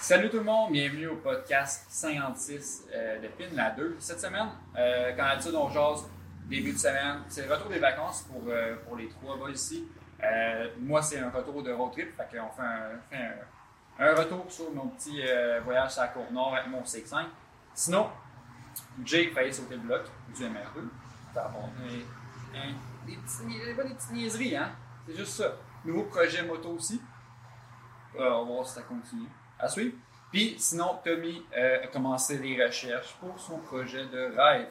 Salut tout le monde, bienvenue au podcast 56 euh, de PIN la 2. Cette semaine, euh, comme d'habitude, on jase début de semaine. C'est le retour des vacances pour, euh, pour les trois gars ici. Euh, moi, c'est un retour de road trip, fait qu'on fait, un, fait un, un retour sur nos petits euh, voyages à la Côte-Nord avec mon CX5. Sinon, Jay failli sauter le bloc du MR2. T'as des, hein, des, petits, pas des petites niaiseries, hein? C'est juste ça. Nouveau projet moto aussi. On va voir si ça continue. À suivre. Puis sinon, Tommy euh, a commencé les recherches pour son projet de rêve.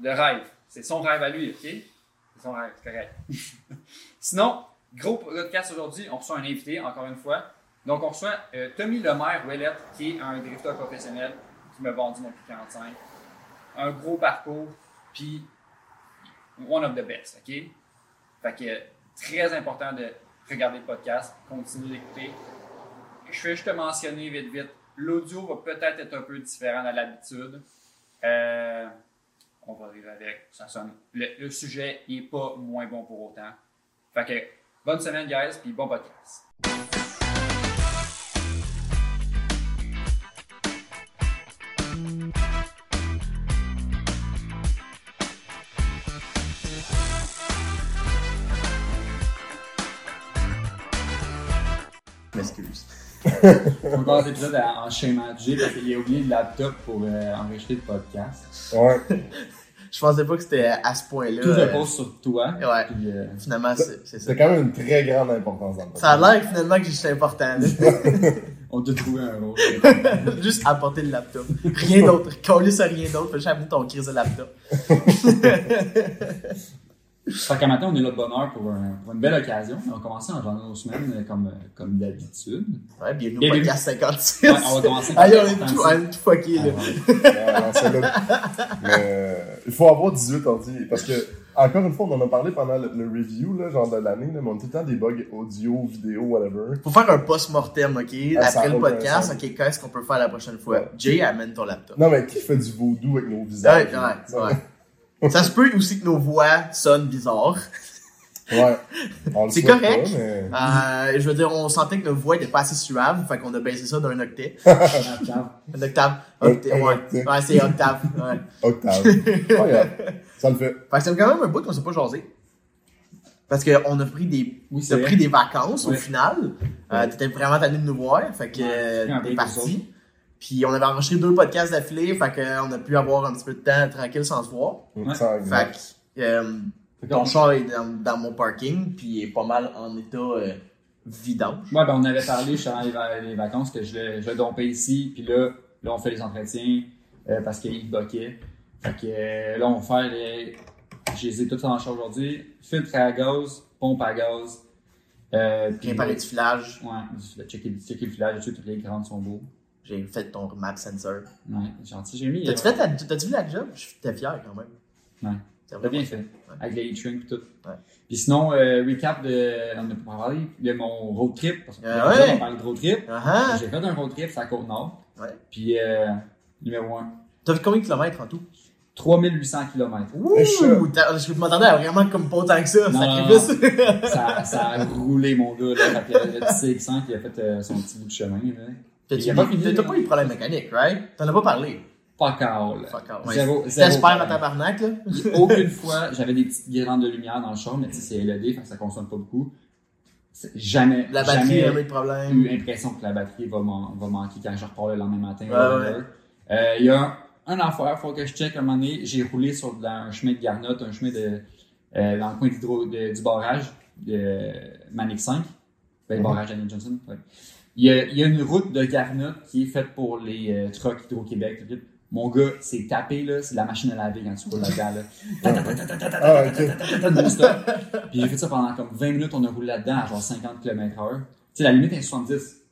De rêve. C'est son rêve à lui, OK? C'est son rêve, c'est correct. sinon, gros podcast aujourd'hui, on reçoit un invité, encore une fois. Donc, on reçoit euh, Tommy Lemaire Ouellette, qui est un drifter professionnel qui m'a vendu mon P45. Un gros parcours, puis one of the best, OK? Fait que très important de regarder le podcast, continuer d'écouter. Je vais juste te mentionner vite vite, l'audio va peut-être être un peu différent de l'habitude. Euh, on va arriver avec, ça sonne. Le, le sujet n'est pas moins bon pour autant. Fait que bonne semaine guys, puis bon podcast. On commence l'épisode en schéma G parce qu'il a oublié le laptop pour euh, enregistrer le podcast. Ouais. Je pensais pas que c'était à ce point-là. Tout repose sur toi. Ouais. Puis, euh, Finalement, c'est c'est ça. C'est quand même une très grande importance dans le Ça a l'air finalement que j'étais important. on t'a trouvé un rôle. juste apporter le laptop. Rien d'autre. Coller sur rien d'autre. Fais juste amener ton crise de laptop. Matin, on est là de bonne heure pour, un- pour une belle occasion. On va commencer en janvier nos semaines euh, comme, euh, comme d'habitude. Ouais, bienvenue au podcast 56. Ouais, on va commencer par Allez, on est tout, on est tout fucké, là. Ouais. Mais euh, il faut avoir 18 ordi. Parce que, encore une fois, on en a parlé pendant le, le review, là, genre de l'année, mais on a tout le temps des bugs audio, vidéo, whatever. Faut faire un post-mortem, ok? Ah, Après le podcast, ok, qu'est-ce qu'on peut faire la prochaine fois? Ouais. Jay, amène ton laptop. Non, mais qui fait du vaudou avec nos Ouais, visages? ouais, ouais. Ça se peut aussi que nos voix sonnent bizarres. Ouais. On le C'est correct. Pas, mais... Euh, je veux dire, on sentait que notre voix était pas assez suave, fait qu'on a baissé ça d'un octet. Un octave. Un- Octet, un ouais. octet. Ouais, c'est octave. Ouais. Octave. Grave. Ça le fait. Fait que c'est quand même un bout qu'on s'est pas jasé. Parce qu'on a pris des, Oui, c'est pris des vacances au Ouais. final. Euh, T'étais vraiment tanné de nous voir, fait que t'es parti. Puis on avait enregistré deux podcasts d'affilée, fait qu'on a pu avoir un petit peu de temps tranquille sans se voir. Ouais. Fait que euh, ton char est dans, dans mon parking, puis il est pas mal en état euh, vidange. Ouais, ben on avait parlé les, va- les vacances que je le, je le dompais ici, puis là, là on fait les entretiens euh, parce qu'il bloquait. Fait que euh, là on fait les. Je les ai tous en charge aujourd'hui. Filtre à gaz, pompe à gaz. Euh, puis Préparer du filage, Ouais, du- checker, checker le filage toutes les grandes sont beaux. J'ai fait ton map sensor. Ouais, gentil. J'ai mis. T'as-tu euh, fait ta- t'as-tu vu la job? J'étais fier quand même. Ouais. C'est T'as bien fait. Avec les et tout. Ouais. Puis sinon, euh, recap de. On a pas parlé de mon road trip. Parce que Ah ouais? on parle de road trip. Ah ah! J'ai fait un road trip sur la côte nord. Ouais. Puis euh, numéro 1. T'as vu combien de kilomètres en tout? 3800 km. Ouh! Je m'attendais à vraiment comme pas autant que ça, Non, sacrifice. ça, ça a roulé, mon gars. Là. Fait le petit CX1 qui a fait euh, son petit bout de chemin. Là. Pas t'as- là. pas eu de problème mécanique, right? T'en as pas parlé. Pas all. Fuck. Ouais. Zéro, zéro T'espères problème. tabarnak, là? Aucune fois, j'avais des petites guirlandes de lumière dans le char, mais tu sais, c'est LED, fait que ça consomme pas beaucoup. Jamais, La batterie, jamais a eu de problème. eu l'impression que la batterie va, man- va manquer quand je repars le lendemain matin. Ouais. Euh, Il y a un, affaire, faut que je check à un moment donné. J'ai roulé sur dans un chemin de Garnotte, un chemin de, euh, dans le coin de- du barrage de Manic 5. Ben, le barrage Daniel Johnson. ouais. Il y, a, il y a une route de Garnotte qui est faite pour les euh, trucks Hydro-Québec. Mon gars, c'est tapé, là, c'est la machine à laver quand tu roules là-dedans. Là. Ah. Puis j'ai fait ça pendant comme 20 minutes, on a roulé là-dedans à genre 50 km heure. Tu sais, la limite est 70.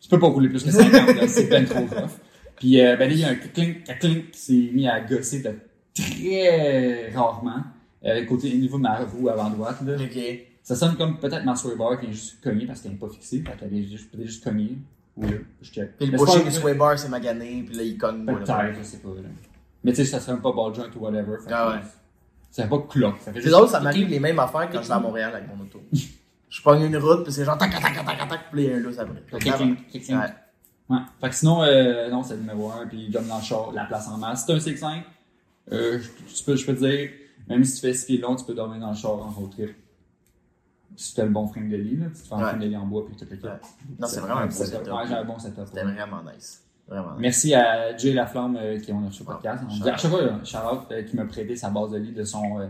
Tu peux pas rouler plus que 50, là, c'est ben trop rough. Puis euh, ben là, il y a un clink, un clink qui s'est mis à gosser de très rarement. Euh, côté au niveau de ma roue avant droite, là. Ça sonne comme peut-être ma sway bar qui est juste cognée parce qu'elle n'est pas fixée. Fait qu'elle est juste, peut-être juste cognée. Ou là, je check. Puis le c'est pas- du sway bar, c'est magané, puis là, il cogne. Peut-être, je sais pas. Là. Mais tu sais, ça serait pas ball joint ou whatever. Fait Ah ouais. Ça fait pas clock. C'est drôle, ça m'arrive les mêmes affaires quand je vais à Montréal avec mon auto. Je prends une route, puis c'est genre tac, tac, tac, tac, tac, puis il y a un lousse après. Ouais. Ouais. Fait que sinon, euh, non, c'est le numéro 1, puis il donne dans le char la place en masse. Si t'as un CX5, euh, je, tu peux, je peux te dire, même si tu fais 6 pieds long, tu peux dormir dans le char en road trip. Si t'as le bon frame de lit, là, tu te fais un Ouais. frame de lit en bois, puis tout le Ouais. Non, c'est vraiment un beau setup. J'ai un bon setup. C'était vraiment nice. Vraiment. Merci à Jay Laflamme euh, qui on a reçu le podcast. On dit à chaque fois, euh, shout-out, euh, qui m'a prêté sa base de lit de son, euh,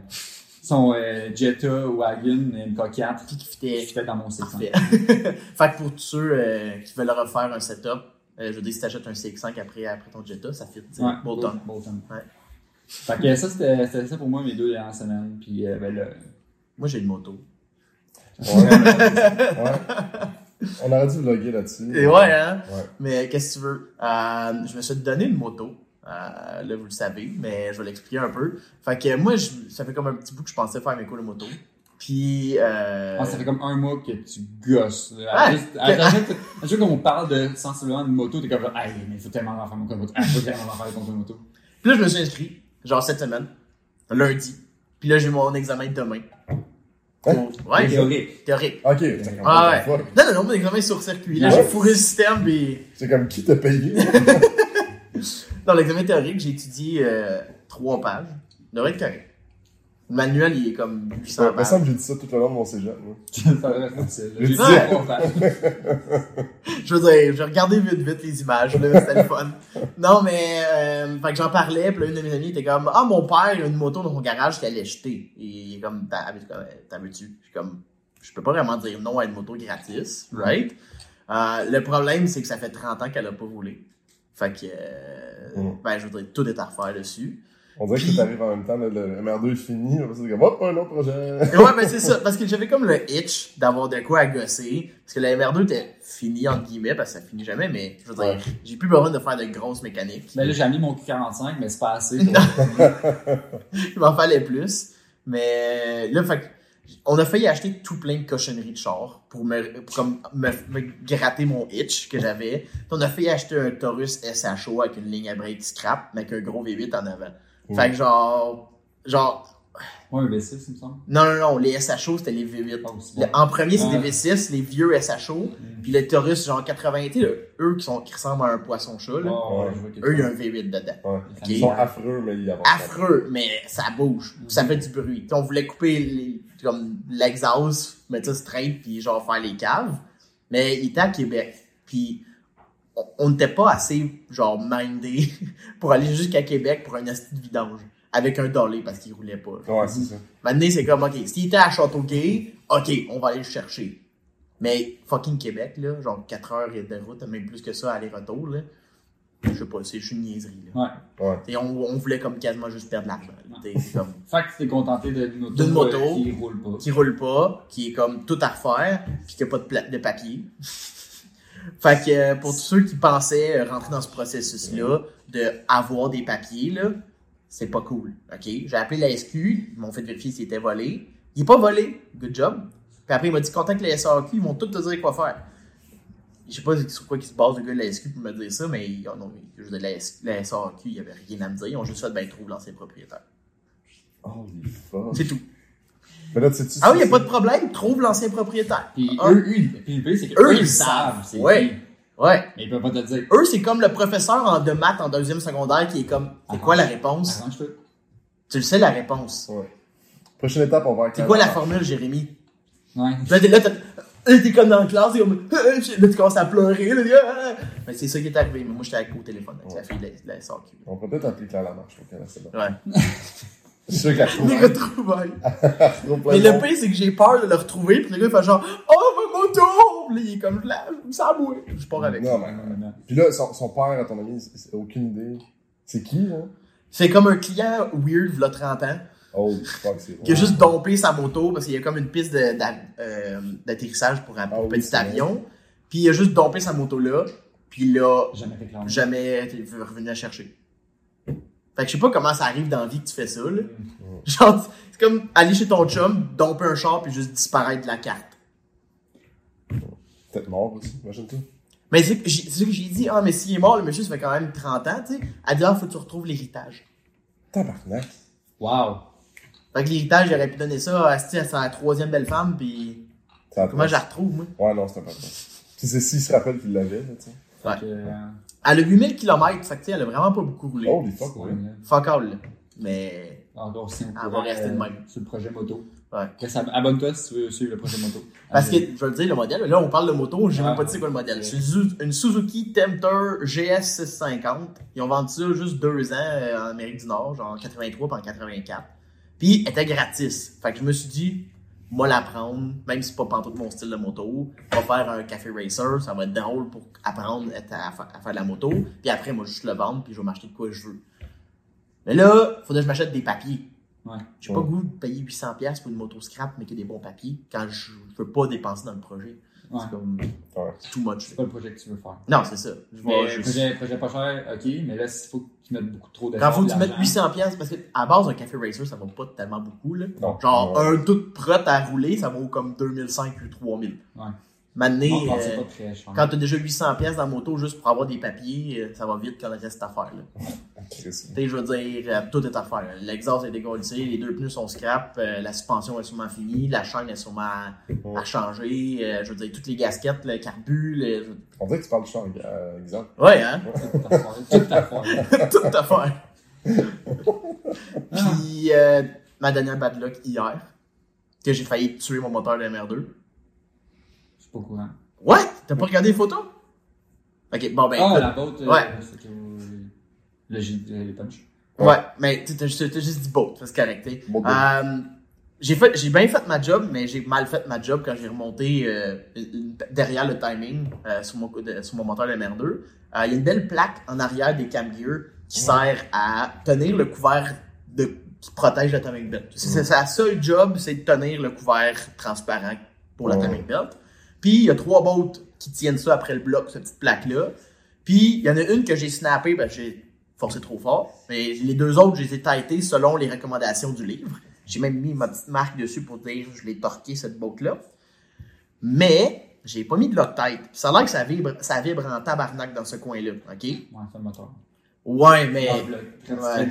son euh, Jetta Wagon MK4 Qui qui qui fitait dans mon C5. Parfait. fait que pour tous ceux euh, qui veulent refaire un setup, euh, je veux dire, si t'achètes un CX5 après, après ton Jetta, ça fit. tu. Ouais, Bolton. Bolton. Ouais. Fait que ça, c'était c'était ça pour moi, mes deux dernières semaines. Puis, euh, ben, le... Moi, j'ai une moto. Ouais. ouais. On aurait dû vlogger là-dessus. Et ouais, hein? Ouais. Mais qu'est-ce que tu veux? Euh, je me suis donné une moto. Euh, là, vous le savez, mais je vais l'expliquer un peu. Fait que moi, je, ça fait comme un petit bout que je pensais faire mes cours de moto. Puis, euh, Ah, ça fait comme un mois que tu gosses. là. Ouais. À juste- à- à chaque fois qu'on parle de sensiblement de moto, t'es comme genre, hey, mais il faut tellement en faire mon code moto. Ah, faut tellement en faire mon code moto. puis là, je me suis inscrit, genre cette semaine, lundi. Puis là, j'ai mon examen de demain. Ouais, Théorique. théorique. Ok, c'est comme Ah ouais. Non, non, non, mon examen est sur circuit. Là, Ouais. j'ai fourré le système, puis... C'est comme qui t'a payé? Dans l'examen théorique, j'ai étudié euh, trois pages. Ça devrait être correct. Le manuel, il est comme 800 Ça me pages. semble que j'ai dit ça tout le long de mon cégep. Ça J'ai dit pages. Je veux dire, j'ai regardé vite vite les images, là, c'était le fun. Non, mais, euh, fait que j'en parlais, puis là, une de mes amies était comme, ah, mon père, il a une moto dans son garage qu'il allait jeter. Et il est comme, t'as t'as veux-tu? Je suis comme, je peux pas vraiment dire non à une moto gratis, right? Euh, le problème, c'est que ça fait 30 ans qu'elle a pas roulé. Fait que, euh, Mm. ben, je veux dire, tout est à refaire dessus. On dirait que Puis- tout arrive en même temps, là, le MR2 est fini, comme hop, un autre projet. Et ouais, ben c'est ça. Parce que j'avais comme le itch d'avoir de quoi à gosser. Parce que la MR2 était finie, entre guillemets, parce que ça finit jamais, mais je veux dire, Ouais. j'ai plus besoin de faire de grosses mécaniques. Ben là, j'ai mis mon Q45, mais c'est pas assez. Il m'en fallait plus. Mais là, fait que, on a failli acheter tout plein de cochonneries de char pour me, pour comme me, me gratter mon itch que j'avais. On a failli acheter un Taurus SHO avec une ligne à break scrap, mais avec un gros V8 en avant. Mm. Fait que genre, genre, Ouais, un V6, il me semble. non, non, non, les SHO, c'était les V8. Pas aussi Le- bon. en premier, c'est Ouais. des V6, les vieux SHO. Puis le Taurus, genre 80, tu sais, le- eux qui, sont, qui ressemblent à un poisson-chat, là. Ouais, Ouais. je vois que Eux, il y a un V8 dedans. Ouais. Ils sont affreux, mais ils avancent. Affreux, mais ça bouge. Ça fait du bruit. On voulait couper les- comme l'exhaust, mettre ça straight, puis genre faire les caves. Mais il était à Québec. Puis on- n'était pas assez, genre, mindé pour aller jusqu'à Québec pour un asti de vidange. Avec un dolly parce qu'il roulait pas. Ouais, c'est ça. Maintenant, c'est comme, OK, s'il était à Châteauguay, OK, on va aller le chercher. Mais fucking Québec, là, genre 4 heures de route, même plus que ça, aller-retour, là. Je sais pas, c'est juste une niaiserie, là. Ouais. Ouais. Et on, on voulait comme quasiment juste perdre l'argent. comme, Fait que tu t'es contenté d'une moto, D'une moto. euh, qui roule pas. qui roule pas, qui est comme tout à refaire, puis qui a pas de, de papier. Fait que euh, pour tous ceux qui pensaient euh, rentrer dans ce processus-là, de avoir des papiers, là, c'est pas cool. OK? J'ai appelé la SQ, ils m'ont fait vérifier s'il était volé. Il est pas volé. Good job. Puis après, il m'a dit contacte la SAQ, ils vont tout te dire quoi faire. Je sais pas sur quoi ils se base le gars de la SQ pour me dire ça, mais ils- non, je dire, la, S- la SAQ, il y avait rien à me dire. Ils ont juste fait, ben, trouve l'ancien propriétaire. Fuck. C'est tout. Mais là, tu sais-tu. Ah oui, il c'est- a pas de problème, trouve l'ancien propriétaire. Puis Ah. eux, eux, ils- puis le pire, c'est que Eux, eux, ils savent. c'est Ouais. qui. Ouais. Mais ils peuvent pas te dire. Eux, c'est comme le professeur en de maths en deuxième secondaire qui est comme, c'est quoi la réponse? Arrange-toi. Tu le sais, la réponse. Ouais. Prochaine étape, on va C'est quoi la formule, Jérémy? Ouais. Là, t'es là, t'as- là, t'es comme dans la classe, t'es comme, là, tu commences à pleurer, là, t'es, ah. Mais c'est ça qui est arrivé. Mais moi, j'étais avec au téléphone avec la fille de la, de la SAQ. On peut peut-être appeler Claire Lamarche, ok, là, c'est bon. Ouais. Suis sûr qu'elle trouve. Les retrouvailles. Mais le pire, c'est que j'ai peur de le retrouver, puis le gars, il fait genre, oh, ma moto! Puis il est comme, là, ça a. Je pars avec. Non, mais. Puis là, son, son père, à ton ami, c'est- c'est aucune idée. C'est qui, là? C'est comme un client weird, v'là 30 ans. Holy fuck, c'est qui a juste dompé sa moto parce qu'il y a comme une piste de- euh, d'atterrissage pour un Ah petit c'est avion. Puis il a juste dompé sa moto là. Puis là, Jamais réclamé. jamais revenu la chercher. Fait que je sais pas comment ça arrive dans la vie que tu fais ça, là. Genre, c'est comme aller chez ton chum, domper un char, puis juste disparaître de la carte. Peut-être mort aussi, imagine-toi. Mais c'est ça que j'ai dit, ah, mais s'il est mort, le monsieur, ça fait quand même 30 ans, tu sais. Elle dit, ah, faut que tu retrouves l'héritage. Tabarnak. Wow. Fait que l'héritage, j'aurais pu donner ça à, sa troisième belle femme, puis Ça comment je la retrouve, moi? Ouais, non, c'est important. Puis c'est s'il se rappelle qu'il l'avait, là, tu sais. Fait Ouais. Elle a 8000 km, fait que tu sais, elle a vraiment pas beaucoup roulé. Holy fuck, ouais. Fuck all. Mais. Alors, aussi, on Elle va rester de euh, même. Sur le projet moto. Ouais. Abonne-toi si tu veux suivre le projet moto. Parce que, je veux dire, le modèle, là, on parle de moto, j'ai même pas dit c'est quoi le modèle. C'est une Su- une Suzuki Tempter GS650. Ils ont vendu ça juste deux ans euh, en Amérique du Nord, genre en 83 puis en 84. Puis, elle était gratis. Fait que je me suis dit, moi la prendre, même si c'est pas pantoute mon style de moto, va faire un café racer, ça va être drôle pour apprendre à, à fa- à faire de la moto. Puis après, moi, juste le vendre, puis je vais m'acheter de quoi je veux. Mais là, faudrait que je m'achète des papiers. Ouais. J'ai pas le goût de payer 800$ pour une moto scrap, mais qui a des bons papiers, quand je veux pas dépenser dans le projet. Ouais. C'est comme Ouais. too much. C'est pas le projet que tu veux faire. Non, c'est ça. Je Mais juste- projet, projet pas cher, ok, mais là, il faut que tu mettes beaucoup trop Quand d'efforts. faut que tu mettes l'argent. 800$, parce que à base, un café racer, ça vaut pas tellement beaucoup. Là. Non. Genre, Ouais. un tout prêt à rouler, ça vaut comme 2005 ou 3000. Ouais. Maintenant, euh, quand t'as déjà 800$ dans la moto juste pour avoir des papiers, euh, ça va vite quand il reste à faire. Là. Chris. Tu sais, je veux dire, euh, tout est à faire. L'exhaust est dégoldissé, les deux pneus sont scrap, euh, la suspension est sûrement finie, la chaîne est sûrement à changer, euh, je veux dire, toutes les gasquettes, le carbu, le... On dirait que tu parles du champ euh, exemple. Ouais, hein? Tout à faire. Tout à faire. tout à faire. Puis, euh, ma dernière bad luck hier, que j'ai failli tuer mon moteur de MR2. Pas au courant. Ouais? T'as pas regardé les photos? Ok, bon ben. Ah, écoute. la boat, euh, Ouais. le G, le punch. Ouais, mais t'as juste juste dit boat, c'est correct. Euh, j'ai fait, j'ai bien fait ma job, mais j'ai mal fait ma job quand j'ai remonté euh, une- derrière le timing euh, sur, mon, de- sur mon moteur MR2. Euh, Il y a une belle plaque en arrière des cam gear qui sert à tenir le couvert de, qui protège la timing belt. C'est c'est sa seule job, c'est de tenir le couvert transparent pour la Ouais. timing belt. Puis il y a trois boats qui tiennent ça après le bloc, cette petite plaque-là. Puis il y en a une que j'ai snappé, ben j'ai forcé trop fort. Mais les deux autres, je les ai tightés selon les recommandations du livre. J'ai même mis ma petite marque dessus pour dire je l'ai torqué cette boat-là. Mais j'ai pas mis de Loctite. Puis Ça a l'air que ça vibre, ça vibre en tabarnak dans ce coin-là. OK? Ouais, c'est le moteur. Ouais, mais. Dans le bloc. Très Ouais.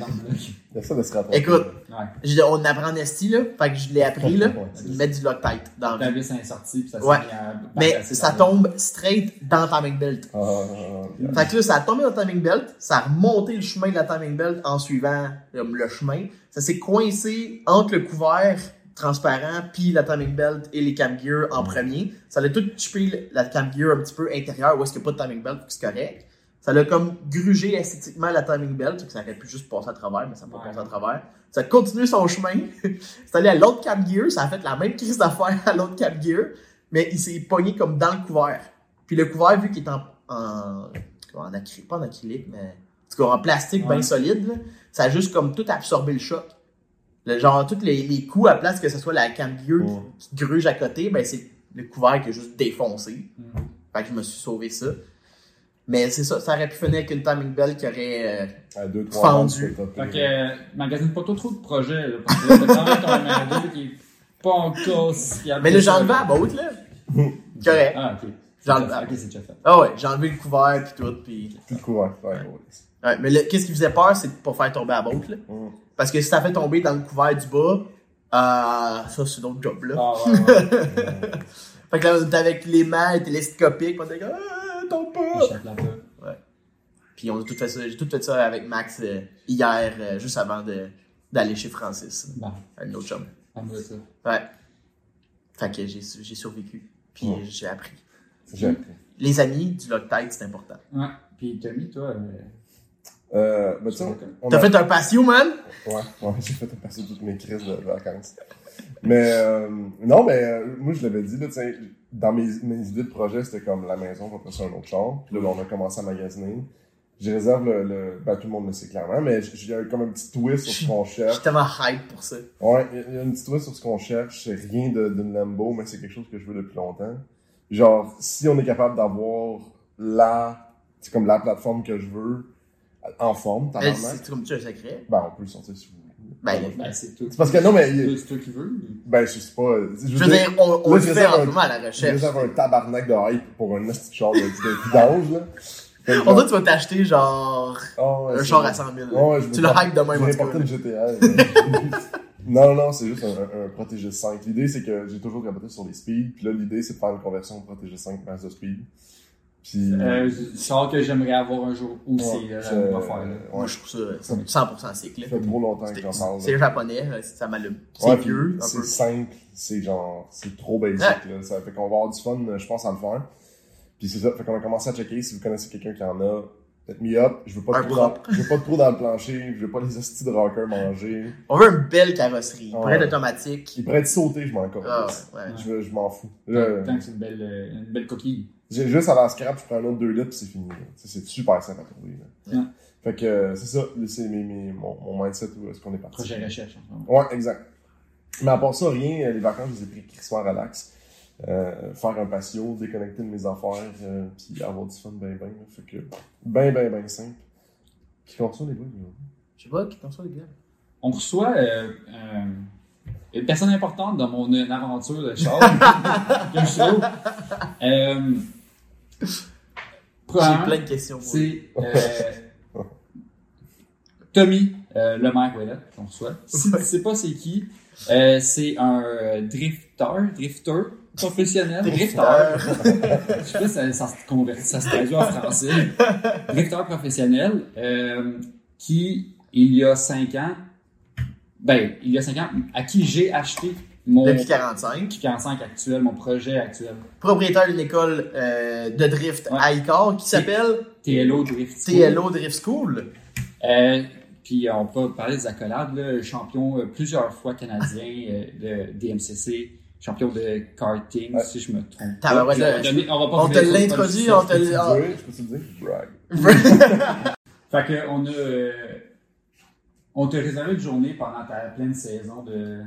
Il y a ça de se rattraper. Écoute, Ouais. je- on apprend en esti, là. Fait que je l'ai appris, là. Ouais, c'est Mettre du Loctite dans le vis est sortie, puis ça s'est Ouais. mis à Mais ça le- tombe straight dans le timing belt. Ah, ah, ah, Fait que là, ça a tombé dans le timing belt, ça a remonté le chemin de la timing belt en suivant le chemin. Ça s'est coincé entre le couvert transparent puis la timing belt et les cam gear en premier. Ça a tout chipé la cam gear un petit peu intérieur où est-ce qu'il n'y a pas de timing belt, c'est correct. Ça l'a comme grugé esthétiquement la timing belt, ça aurait pu juste passer à travers, mais ça n'a pas passé à travers. Ça a continué son chemin. c'est allé à l'autre cam gear, ça a fait la même crise d'affaires à l'autre cam gear, mais il s'est pogné comme dans le couvert. Puis le couvert, vu qu'il est en, en, en acry- pas en acrylique, mais en tout cas en plastique Ouais. bien solide, là, ça a juste comme tout absorbé le choc. Le, genre, tous les, les coups à place que ce soit la cam gear Ouais. qui, qui gruge à côté, ben c'est le couvert qui a juste défoncé. Mhm. Fait que je me suis sauvé ça. Mais c'est ça, ça aurait pu finir avec une timing belt qui aurait. euh, À deux, trois Fendu. Fait que, euh, magasine pas trop trop de projets, là, parce que là, t'as quand même ton MR2 qui est pas encore si Mais là, j'ai enlevé là. la botte, là. Correct. Ah, ok. J'en- Ok, c'est déjà fait. Ah ouais, j'ai enlevé le couvert puis tout. Puis... Plus de courant. Ouais, ouais. Ouais, mais là, qu'est-ce qui faisait peur, c'est de pas faire tomber la botte, là? Mm. Parce que si ça fait tomber dans le couvert du bas, euh, ça, c'est notre job, là. Ah, ouais, ouais. Fait que là, on était avec les mains télescopiques, on était comme, ah, Il pas. peur. Puis on a tout fait ça, j'ai tout fait ça avec Max euh, hier, euh, juste avant de, d'aller chez Francis, Bon, un autre chum. aime ça. Ouais. Fait que j'ai, j'ai survécu. Puis Ouais. j'ai appris. J'ai appris. Les amis, du Loctite, c'est important. Ouais. Puis Tommy, toi, euh, Euh, ben, tu T'as a- fait un patio, man? Ouais, ouais, j'ai fait passer toutes mes crises de vacances. Mais euh, non, mais euh, moi je l'avais dit, là, tu sais, dans mes, mes idées de projet, c'était comme la maison, on va passer un autre char. Puis là, on a commencé à magasiner. Je réserve le, le ben, tout le monde le sait clairement, mais j- il y a comme un petit twist sur ce qu'on Je cherche. suis tellement hype pour ça. Ouais, il y a- une petite twist sur ce qu'on cherche. C'est rien de- d'une Lambo, mais c'est quelque chose que je veux depuis longtemps. Genre, si on est capable d'avoir la, c'est comme la plateforme que je veux, en forme, tabarnak, C'est comme tu un secret. ben on peut le sortir si vous. Ben, ben, c'est tout. Parce que non, mais C'est toi qui veux. Ben, je sais pas. Je je veux dire, on, on là, le je fait en moment à la Je recherche. réserve un tabarnak de hype pour un petit char de, de vidange, là. Fait On genre- dirait que tu vas t'acheter genre Ah ouais, un char à 100 000. Ouais, je tu le hype de même Je vais là. une GTR. non, non, c'est juste un, un, un Protégé 5. L'idée, c'est que j'ai toujours capoté sur les speeds. Puis là, l'idée, c'est de faire une conversion de Protégé 5 Mazda Speed. Puis, Euh, char que j'aimerais avoir un jour aussi, ouais, là, c'est-. Moi, ouais, je trouve ça c'est 100% cycle. ça fait trop longtemps que j'en parle. C'est japonais, là, ça m'allume. C'est Ouais, vieux, C'est simple, c'est genre, c'est trop basic, Ouais. là. Ça fait qu'on va avoir du fun, je pense, à le faire. Puis c'est ça, fait qu'on a commencé à checker si vous connaissez quelqu'un qui en a. Faites me up, je veux pas de trou dans, je veux pas de trou dans le plancher, je veux pas les hosties de rocker manger. On veut une belle carrosserie, Ouais. près automatique. Il pourrait être sauté, je m'en ouais. Je, je m'en fous. Tant que c'est une belle, euh, une belle coquille. J'ai juste à la scrap, je prends un autre 2 litres, puis c'est fini. C'est super simple à trouver. là. Ouais. Fait que euh, c'est ça, là, c'est mes, mes- mon, mon mindset où est-ce qu'on est parti. Projet recherche. en ce moment. Ouais, exact. Mais à part ça, rien, euh, les vacances, je les ai pris crissement relax. Euh, faire un patio, déconnecter de mes affaires, euh, puis avoir du fun ben ben. là. Fait que, ben ben ben simple. Qui compte ça, les gars? Je sais pas, qui ça, les gars. On reçoit euh, euh, une personne importante dans mon aventure de char. que je trouve. Euh, J'ai plein de questions. C'est euh, Tommy euh, Lemaire Ouellet qu'on reçoit. Si tu sais pas c'est qui, euh, c'est un drifter, drifter professionnel. Drifter. Je sais pas si ça, ça, se convertit- ça se traduit en français. Drifter professionnel euh, qui, il y a 5 ans, ben, il y a 5 ans, à qui j'ai acheté mon Depuis 45. 45 actuel, mon projet actuel. Propriétaire d'une école euh, de drift Ouais. à Icar qui s'appelle? TLO Drift. School. TLO Drift School. Euh, puis euh, on peut parler des accolades, là, champion euh, plusieurs fois canadien euh, de DMCC, champion de karting, Ouais. si je me trompe bah ouais, Puis on, va là, donner- on va pas On te l'introduit, pas on le te Je peux l- ah. je peux te le dire, brag. Fait que on a, euh, on t'a réservé une journée pendant ta pleine saison de,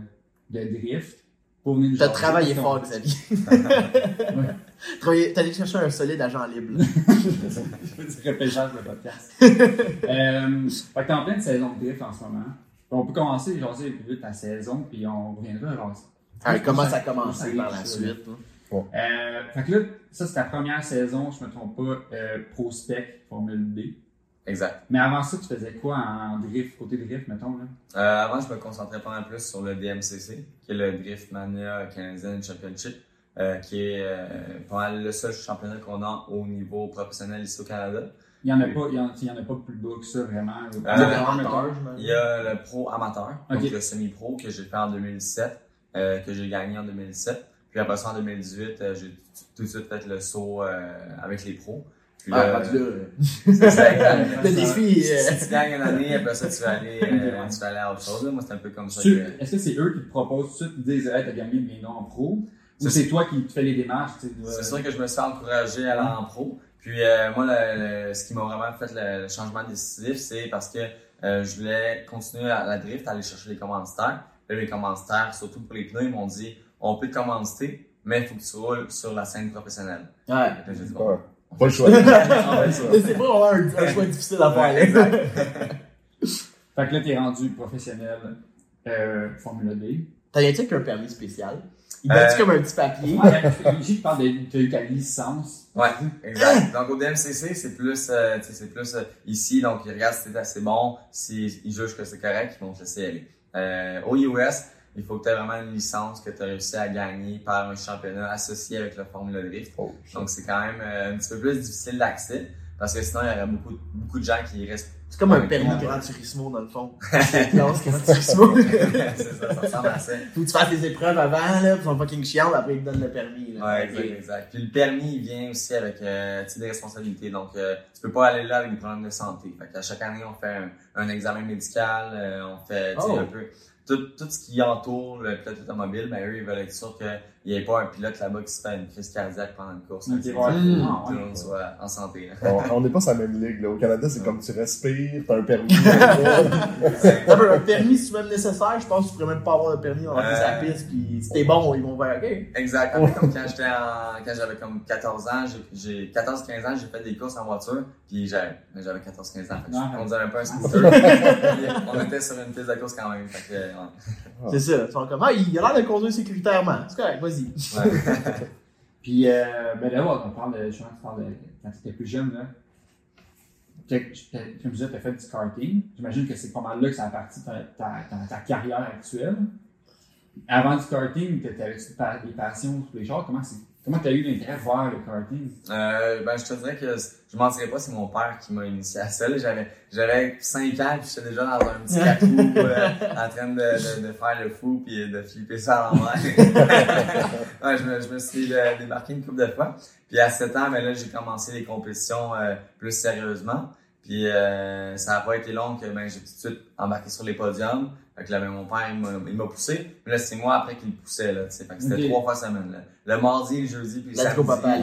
de drift pour venir nous T'as travaillé fort, Xavier. Travaillé- T'es allé chercher un solide agent libre. dire repêchage le podcast. euh, fait que t'es en pleine saison de drift en ce moment. On peut commencer à plus vite ta saison, puis on reviendra à jaser. Ah, comment ça a Ça commencé arrive, par la suite? hein? Euh, fait que là, ça c'est ta première saison, je me trompe pas, euh, prospect Formule B. Exact. Mais avant ça, tu faisais quoi en drift, côté drift, mettons là? Euh, avant, je me concentrais pas mal plus sur le DMCC, qui est le Drift Mania Canadian Championship, euh, qui est euh, pas mal le seul championnat qu'on a au niveau professionnel ici au Canada. Il y en a pas, il y en, il y en a pas plus bas que ça vraiment. Euh, amateur. Il y a le pro amateur, donc le semi-pro que j'ai fait en 2017, euh, que j'ai gagné en 2017. Puis après ça, en 2018, euh, j'ai tout de suite fait le saut euh, avec les pros. Puis Ah, là, rendu là, c'est ça. Le défi, Si euh, tu gagnes une année, après ça, tu vas aller, euh, tu vas aller à autre chose. là. Moi, c'est un peu comme ça Tu- que... Est-ce que c'est eux qui te proposent tout de suite, ils disent, hey, t'as gagné mais non en pro? Ou C'est- c'est toi qui te fais les démarches? de- C'est sûr que je me suis encouragé à aller en pro. Puis euh, moi, le- le- ce qui m'a vraiment fait le, le changement décisif, c'est parce que euh, je voulais continuer à la drift, aller chercher les commanditaires. Là, les commanditaires, surtout pour les pneus, ils m'ont dit on peut te commanditer, mais il faut que tu roules sur la scène professionnelle. Ouais. Pas le choix. Mais c'est pas vraiment un, un choix difficile à faire. Exact. Fait que là, t'es rendu professionnel euh, Formule B. T'as rien avec un permis spécial? Il m'a dit Euh, comme un petit papier. Ouais, J'ai parle de t'as eu ta licence. Ouais, exact. Donc au DMCC, c'est plus, euh, c'est plus euh, ici, donc ils regardent si c'est assez bon, s'ils ils jugent que c'est correct, ils vont te laisser aller. Euh, au US, il faut que tu aies vraiment une licence que tu as réussi à gagner par un championnat associé avec le Formula Drift. Oh, Donc c'est quand même euh, un petit peu plus difficile d'accès, parce que sinon il y aurait beaucoup, beaucoup de gens qui restent. C'est comme un permis ouais. Grand Turismo, dans le fond. C'est classe, Grand Turismo. c'est ça, ça ressemble à ça. Faut que tu fasses tes épreuves avant, là, puis sont fucking chiants, après ils te donnent le permis. Là. Ouais, exact, exact. Puis le permis, il vient aussi avec euh, des responsabilités. Donc, euh, tu peux pas aller là avec des problèmes de santé. Fait qu'à chaque année, on fait un, un examen médical, euh, on fait Oh. un peu tout, tout ce qui entoure le pilote automobile. Ben eux, ils veulent être sûrs qu'il n'y ait pas un pilote là-bas qui se fait une crise cardiaque pendant une course. Ok, Fait que, ouais. tu Tout le ouais. monde soit en santé. On on n'est pas sur la même ligue. Là. Au Canada, c'est comme tu respires, t'as un permis. Un permis si même nécessaire, je pense que tu pourrais même pas avoir de permis en Euh. euh... sa piste, puis si t'es bon, ils vont faire OK. Exact. Comme quand j'étais en, quand j'avais comme 14 ans, j'ai, j'ai 14-15 ans, j'ai fait des courses en voiture, puis j'avais, mais j'avais 14-15 ans, fait que Ouais. je conduisais un peu un scooter. On était sur une piste de course quand même, ouais. C'est ça. Sont comme, ah, il a l'air de conduire sécuritairement. C'est correct, vas-y. Ouais. Puis, euh, ben là, on parle de, je pense quand tu étais plus jeune, là. Comme je disais, tu as fait du karting. J'imagine que c'est pas mal là que ça a parti ta, ta, carrière actuelle. Avant du karting, tu avais des passions pour les chars. Comment c'est Comment t'as eu l'intérêt vers le karting? Euh, ben, je te dirais que je mentirais pas, c'est mon père qui m'a initié à ça. là. J'avais, j'avais 5 ans, puis j'étais déjà dans un petit cacou, euh, en train de, de, de faire le fou, puis de flipper ça à l'envers. ouais, je, me, je me suis euh, débarqué une couple de fois. Puis à 7 ans, ben là, j'ai commencé les compétitions euh, plus sérieusement. Puis euh, ça a pas été long que ben, j'ai tout de suite embarqué sur les podiums. Fait que là, ben, mon père, il m'a, il m'a poussé. Puis là, c'est moi après qui le poussait, là, tu sais. Fait que c'était trois fois semaine, là. Le mardi, le jeudi, puis le Let's go, samedi. papa.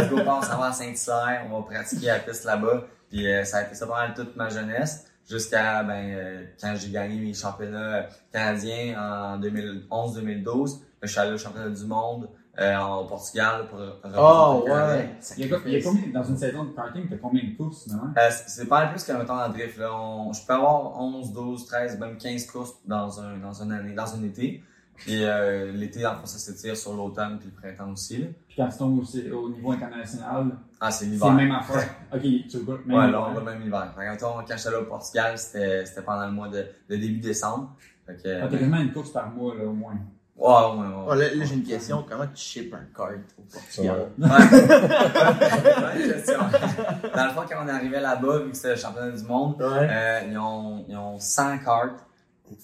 Let's go, on s'en va à Saint-Hilaire, on va pratiquer à la piste là-bas. Puis euh, ça a été ça pendant toute ma jeunesse, jusqu'à ben, euh, quand j'ai gagné mes championnats canadiens en 2011-2012. Je suis allé au championnat du monde euh, au Portugal pour représenter Oh, Canada. ouais. Il y, a, il y a combien, dans une saison de karting, t'as combien de courses, non? Euh, c'est- c'est pas plus que mettons en drift. Là. On- je peux avoir 11, 12, 13, même 15 courses dans un dans une année, dans un été. Puis euh, l'été, le fond, ça s'étire sur l'automne puis le printemps aussi. Là. Puis quand tu tombes aussi au niveau international, Ah, c'est c'est l'hiver. le même affaire. Ok, tu vois, même Ouais, là, on va même l'hiver. Fait que, mettons, quand j'étais là au Portugal, c'était c'était pendant le mois de, de début décembre. Fait que, Ah, t'as quasiment une course par mois, là, au moins. Ouais, ouais, ouais. Oh, là, là, j'ai une question. Comment tu ships un kart au Portugal? Ouais. Bonne question. Dans le fond, quand on est arrivé là-bas, vu que c'était le championnat du monde, Ouais. euh, ils, ont, ils ont 100 cartes,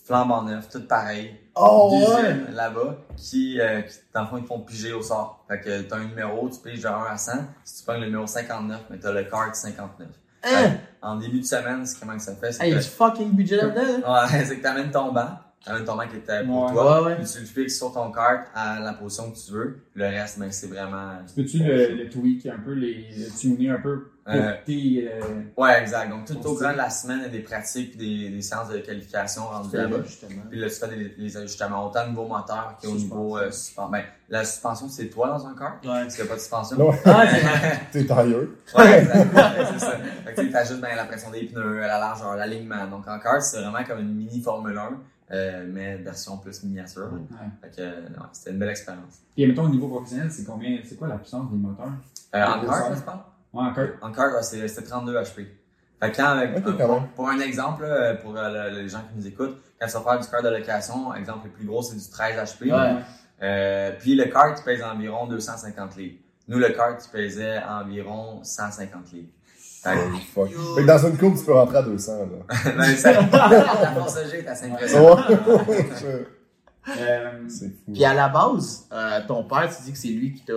flambant neuf, toutes pareilles. Oh, d'usine là-bas qui, euh, qui, dans le fond, ils te font piger au sort. Fait que t'as un numéro, tu piges de 1 à 100. Si tu prends le numéro 59, mais t'as le card 59. Hein? En début de semaine, c'est comment que ça fait? C'est Hey, il y a que, du fucking budget là-dedans. hein? ouais, c'est que t'amènes ton banc. T'amènes ton banc qui était pour Ouais. toi. Ouais, ouais. Puis tu le fixes sur ton card à la position que tu veux. Le reste, ben, c'est vraiment... Peux-tu le, le tweak un peu, les, le tuner un peu pour Euh, tes. Euh, Ouais, exact. Donc, tout au courant de la semaine, il y a des pratiques des, des séances de qualification rendues là-bas. justement. Puis là, tu fais des, des ajustements autant au niveau moteur qu'au niveau euh, suspension. Ben, la suspension, c'est toi dans un car? Ouais. Parce qu'il n'y a pas de suspension. Non. Ah, c'est T'es tailleux. Ouais, exact. C'est ça. Fait que tu ajustes ben, la pression des pneus, la largeur, l'alignement. Donc en kart, c'est vraiment comme une mini Formule 1, euh, mais version plus miniature. Fait que, euh, ouais, c'était une belle expérience. Puis, mettons, au niveau professionnel, c'est combien, c'est quoi la puissance des moteurs? Euh, en Ouais, ça. je pense? Ouais, encore. En kart, ouais, c'est- c'était 32 HP. Fait que quand, euh, pour, un exemple, là, pour euh, le- les gens qui nous écoutent, quand tu vas faire du kart de location, exemple le plus gros, c'est du 13 HP. Ouais. Euh, puis le kart, il pèse environ 250 livres. Nous, le kart, il pesait environ 150 livres. Fait que- Oh, fuck. Fait que dans une courbe, tu peux rentrer à 200, là. Ben, ça- la force G est assez impressionnante. Ouais. Euh, C'est fou. Puis à la base, euh, ton père, tu dis que c'est lui qui t'a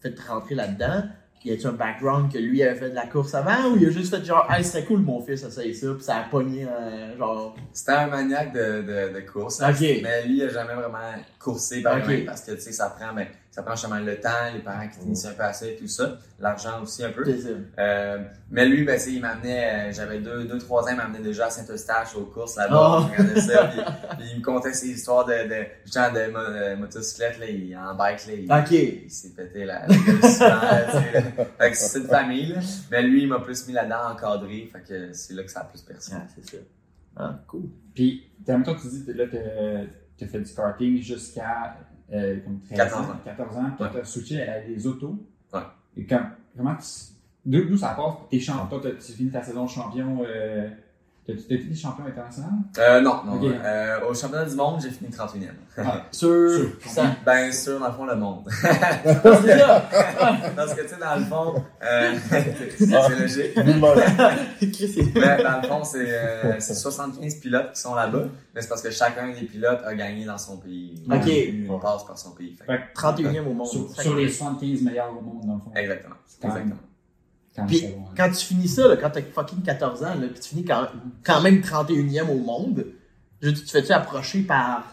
fait rentrer là-dedans. Y a-tu un background que lui avait fait de la course avant ou il a juste fait genre, hey, serait cool mon fils, essaye ça, puis ça a pogné, euh, genre. C'était un maniaque de, de, de course. Ok. Mais lui, il a jamais vraiment coursé par lui parce que, tu sais, ça prend, ben, ça prend justement le temps, les parents qui t'initient un peu à ça et tout ça. L'argent aussi un peu. Euh, mais lui, ben, il m'amenait, euh, j'avais deux, deux, trois ans, il m'amenait déjà à Saint-Eustache aux courses là-bas. Oh. Ça, puis, puis il me contait ses histoires de, de, genre de, de motocyclette, là, il, en bike, là, il, Ok. il s'est pété la, la c'est une famille, là. Mais lui, il m'a plus mis là-dedans encadré, fait que c'est là que ça a plus percé. Ah, c'est ça. Ah, cool. Puis, en même temps, tu dis, là, tu as fait du karting jusqu'à euh, comme 13 14 ans. ans. 14 ans. Puis, Ouais. tu as switché à des autos. Ouais. Et quand, comment tu. D'où ça part? T'es champion. Toi, t'as- tu finis ta saison champion. Euh, T'as-tu t'as fini champion international? Euh, non, non. Euh, au championnat du monde, j'ai fini 31e. Ah, Sur. Ça. Ben sûr, dans le fond, le monde. Parce que, tu sais, dans le fond, euh, c'est logique. C'est- Mais dans le fond, c'est euh, c'est 75 pilotes qui sont là-bas. Mais c'est parce que chacun des pilotes a gagné dans son pays. Ok. Il passe par son pays. Fait que- Fait 31e au monde. sur, sur les 75 meilleurs au monde, dans le fond. Exactement. Exactement. Quand Puis, quand tu finis ça, là, quand t'as fucking 14 ans, là, puis tu finis quand, quand même 31e au monde, je tu te fais-tu approcher par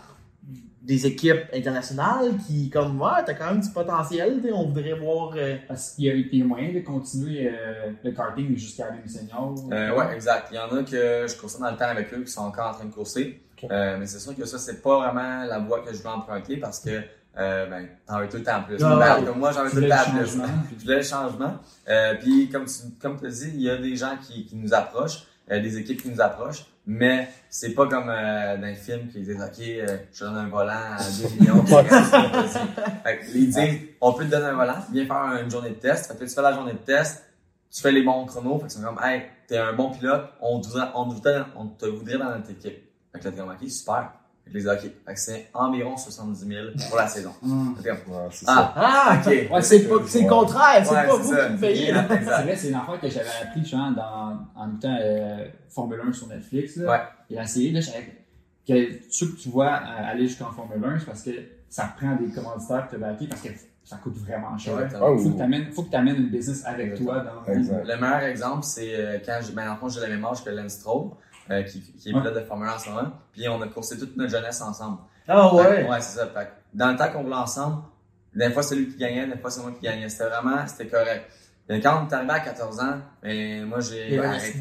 des équipes internationales qui, comme, ouais, t'as quand même du potentiel, tu sais, on voudrait voir. euh, Parce qu'il y a eu des moyens de continuer euh, le karting jusqu'à même senior. Euh, ouais, exact. Il y en a que je coursais dans le temps avec eux qui sont encore en train de courser. Euh, mais c'est sûr que ça, c'est pas vraiment la voie que je veux emprunter parce que euh, ben, t'en veux tout le temps plus. Ah, Ben, comme moi, j'en veux tout le temps plus. Je voulais le changement. Euh, puis comme tu comme tu dis, il y a des gens qui, qui nous approchent, euh, des équipes qui nous approchent, mais c'est pas comme dans les films qui disent OK, je te donne un volant à 2 millions. ils disent on peut te donner un volant, viens faire une journée de test. Fait que tu fais la journée de test, tu fais les bons chronos, fait que c'est comme hey, t'es un bon pilote, on te voudrait, on te voudrait, on te voudrait dans notre équipe. Fait que là, t'es comme OK, super. Les hockey. Fait que c'est environ 70 000 pour la saison. Fait ça. Ah, Ah, ok. Ouais, c'est le contraire, c'est Ouais, pas vous ça. qui me payez. C'est vrai, c'est une affaire que j'avais appris justement dans, en écoutant euh, Formule 1 sur Netflix. Là. Ouais. Et la série, là, que ceux que tu vois euh, aller jusqu'en Formule 1, c'est parce que ça prend des commanditaires pour te backer parce que ça coûte vraiment cher. Exactement. Oh. Faut que t'amènes- faut que tu amènes une business avec toi dans. Le meilleur exemple, c'est euh, quand j'ai, ben, j'ai la même âge que Lance Stroll, euh, qui, qui est pilote de Formule 1 en ce moment. Puis on a coursé toute notre jeunesse ensemble. Ah Fait ouais. que, ouais, c'est ça. Fait dans le temps qu'on roulait ensemble, des fois c'est lui qui gagnait, des fois c'est moi qui gagnais. C'était vraiment, c'était correct. Quand on est arrivé à 14 ans, ben, moi j'ai arrêté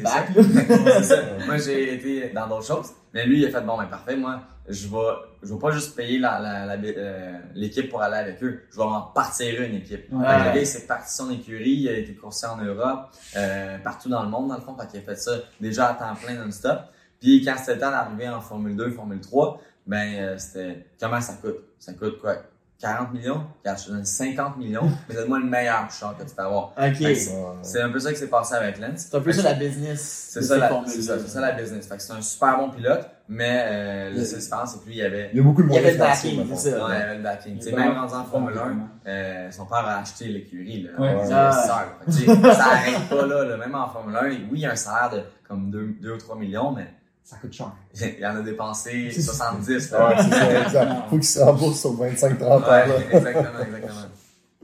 ça. Moi j'ai été dans d'autres choses. Mais lui il a fait bon ben parfait, moi je vais je vais pas juste payer la, la, la- euh, l'équipe pour aller avec eux, je vais en partir une équipe. Ouais. Le gars il s'est parti son écurie, il a été coursé en Europe, euh, partout dans le monde dans le fond, fait qu'il a fait ça déjà à temps plein non-stop. Puis quand c'était le temps d'arriver en Formule 2, Formule 3, ben euh, c'était comment ça coûte? Ça coûte quoi? 40 millions Regarde, je te donne 50 millions, mais donne-moi le meilleur char que tu peux avoir. Ok. C'est. C'est un peu ça qui s'est passé avec Lance. un peu ça la business. C'est ça, la, c'est ça, c'est ça la business. Fait que c'est un super bon pilote, mais euh, le seule différence, c'est que lui, il avait, Il y a beaucoup de Il y avait moyens le backing, c'est ça. ouais, il avait le backing. Tu sais, Il même rendu en Formule 1, euh, son père a acheté l'écurie, là. Ouais. C'est Ah. ça arrête pas là, là. Même en Formule 1, oui, il y a un salaire de comme 2, ou 3 millions, mais Ça coûte cher. il en a dépensé 70. Ouais, là. c'est ça, exact. Faut qu'il se rembourse sur 25-30 ans. là. Ouais, exactement, exactement.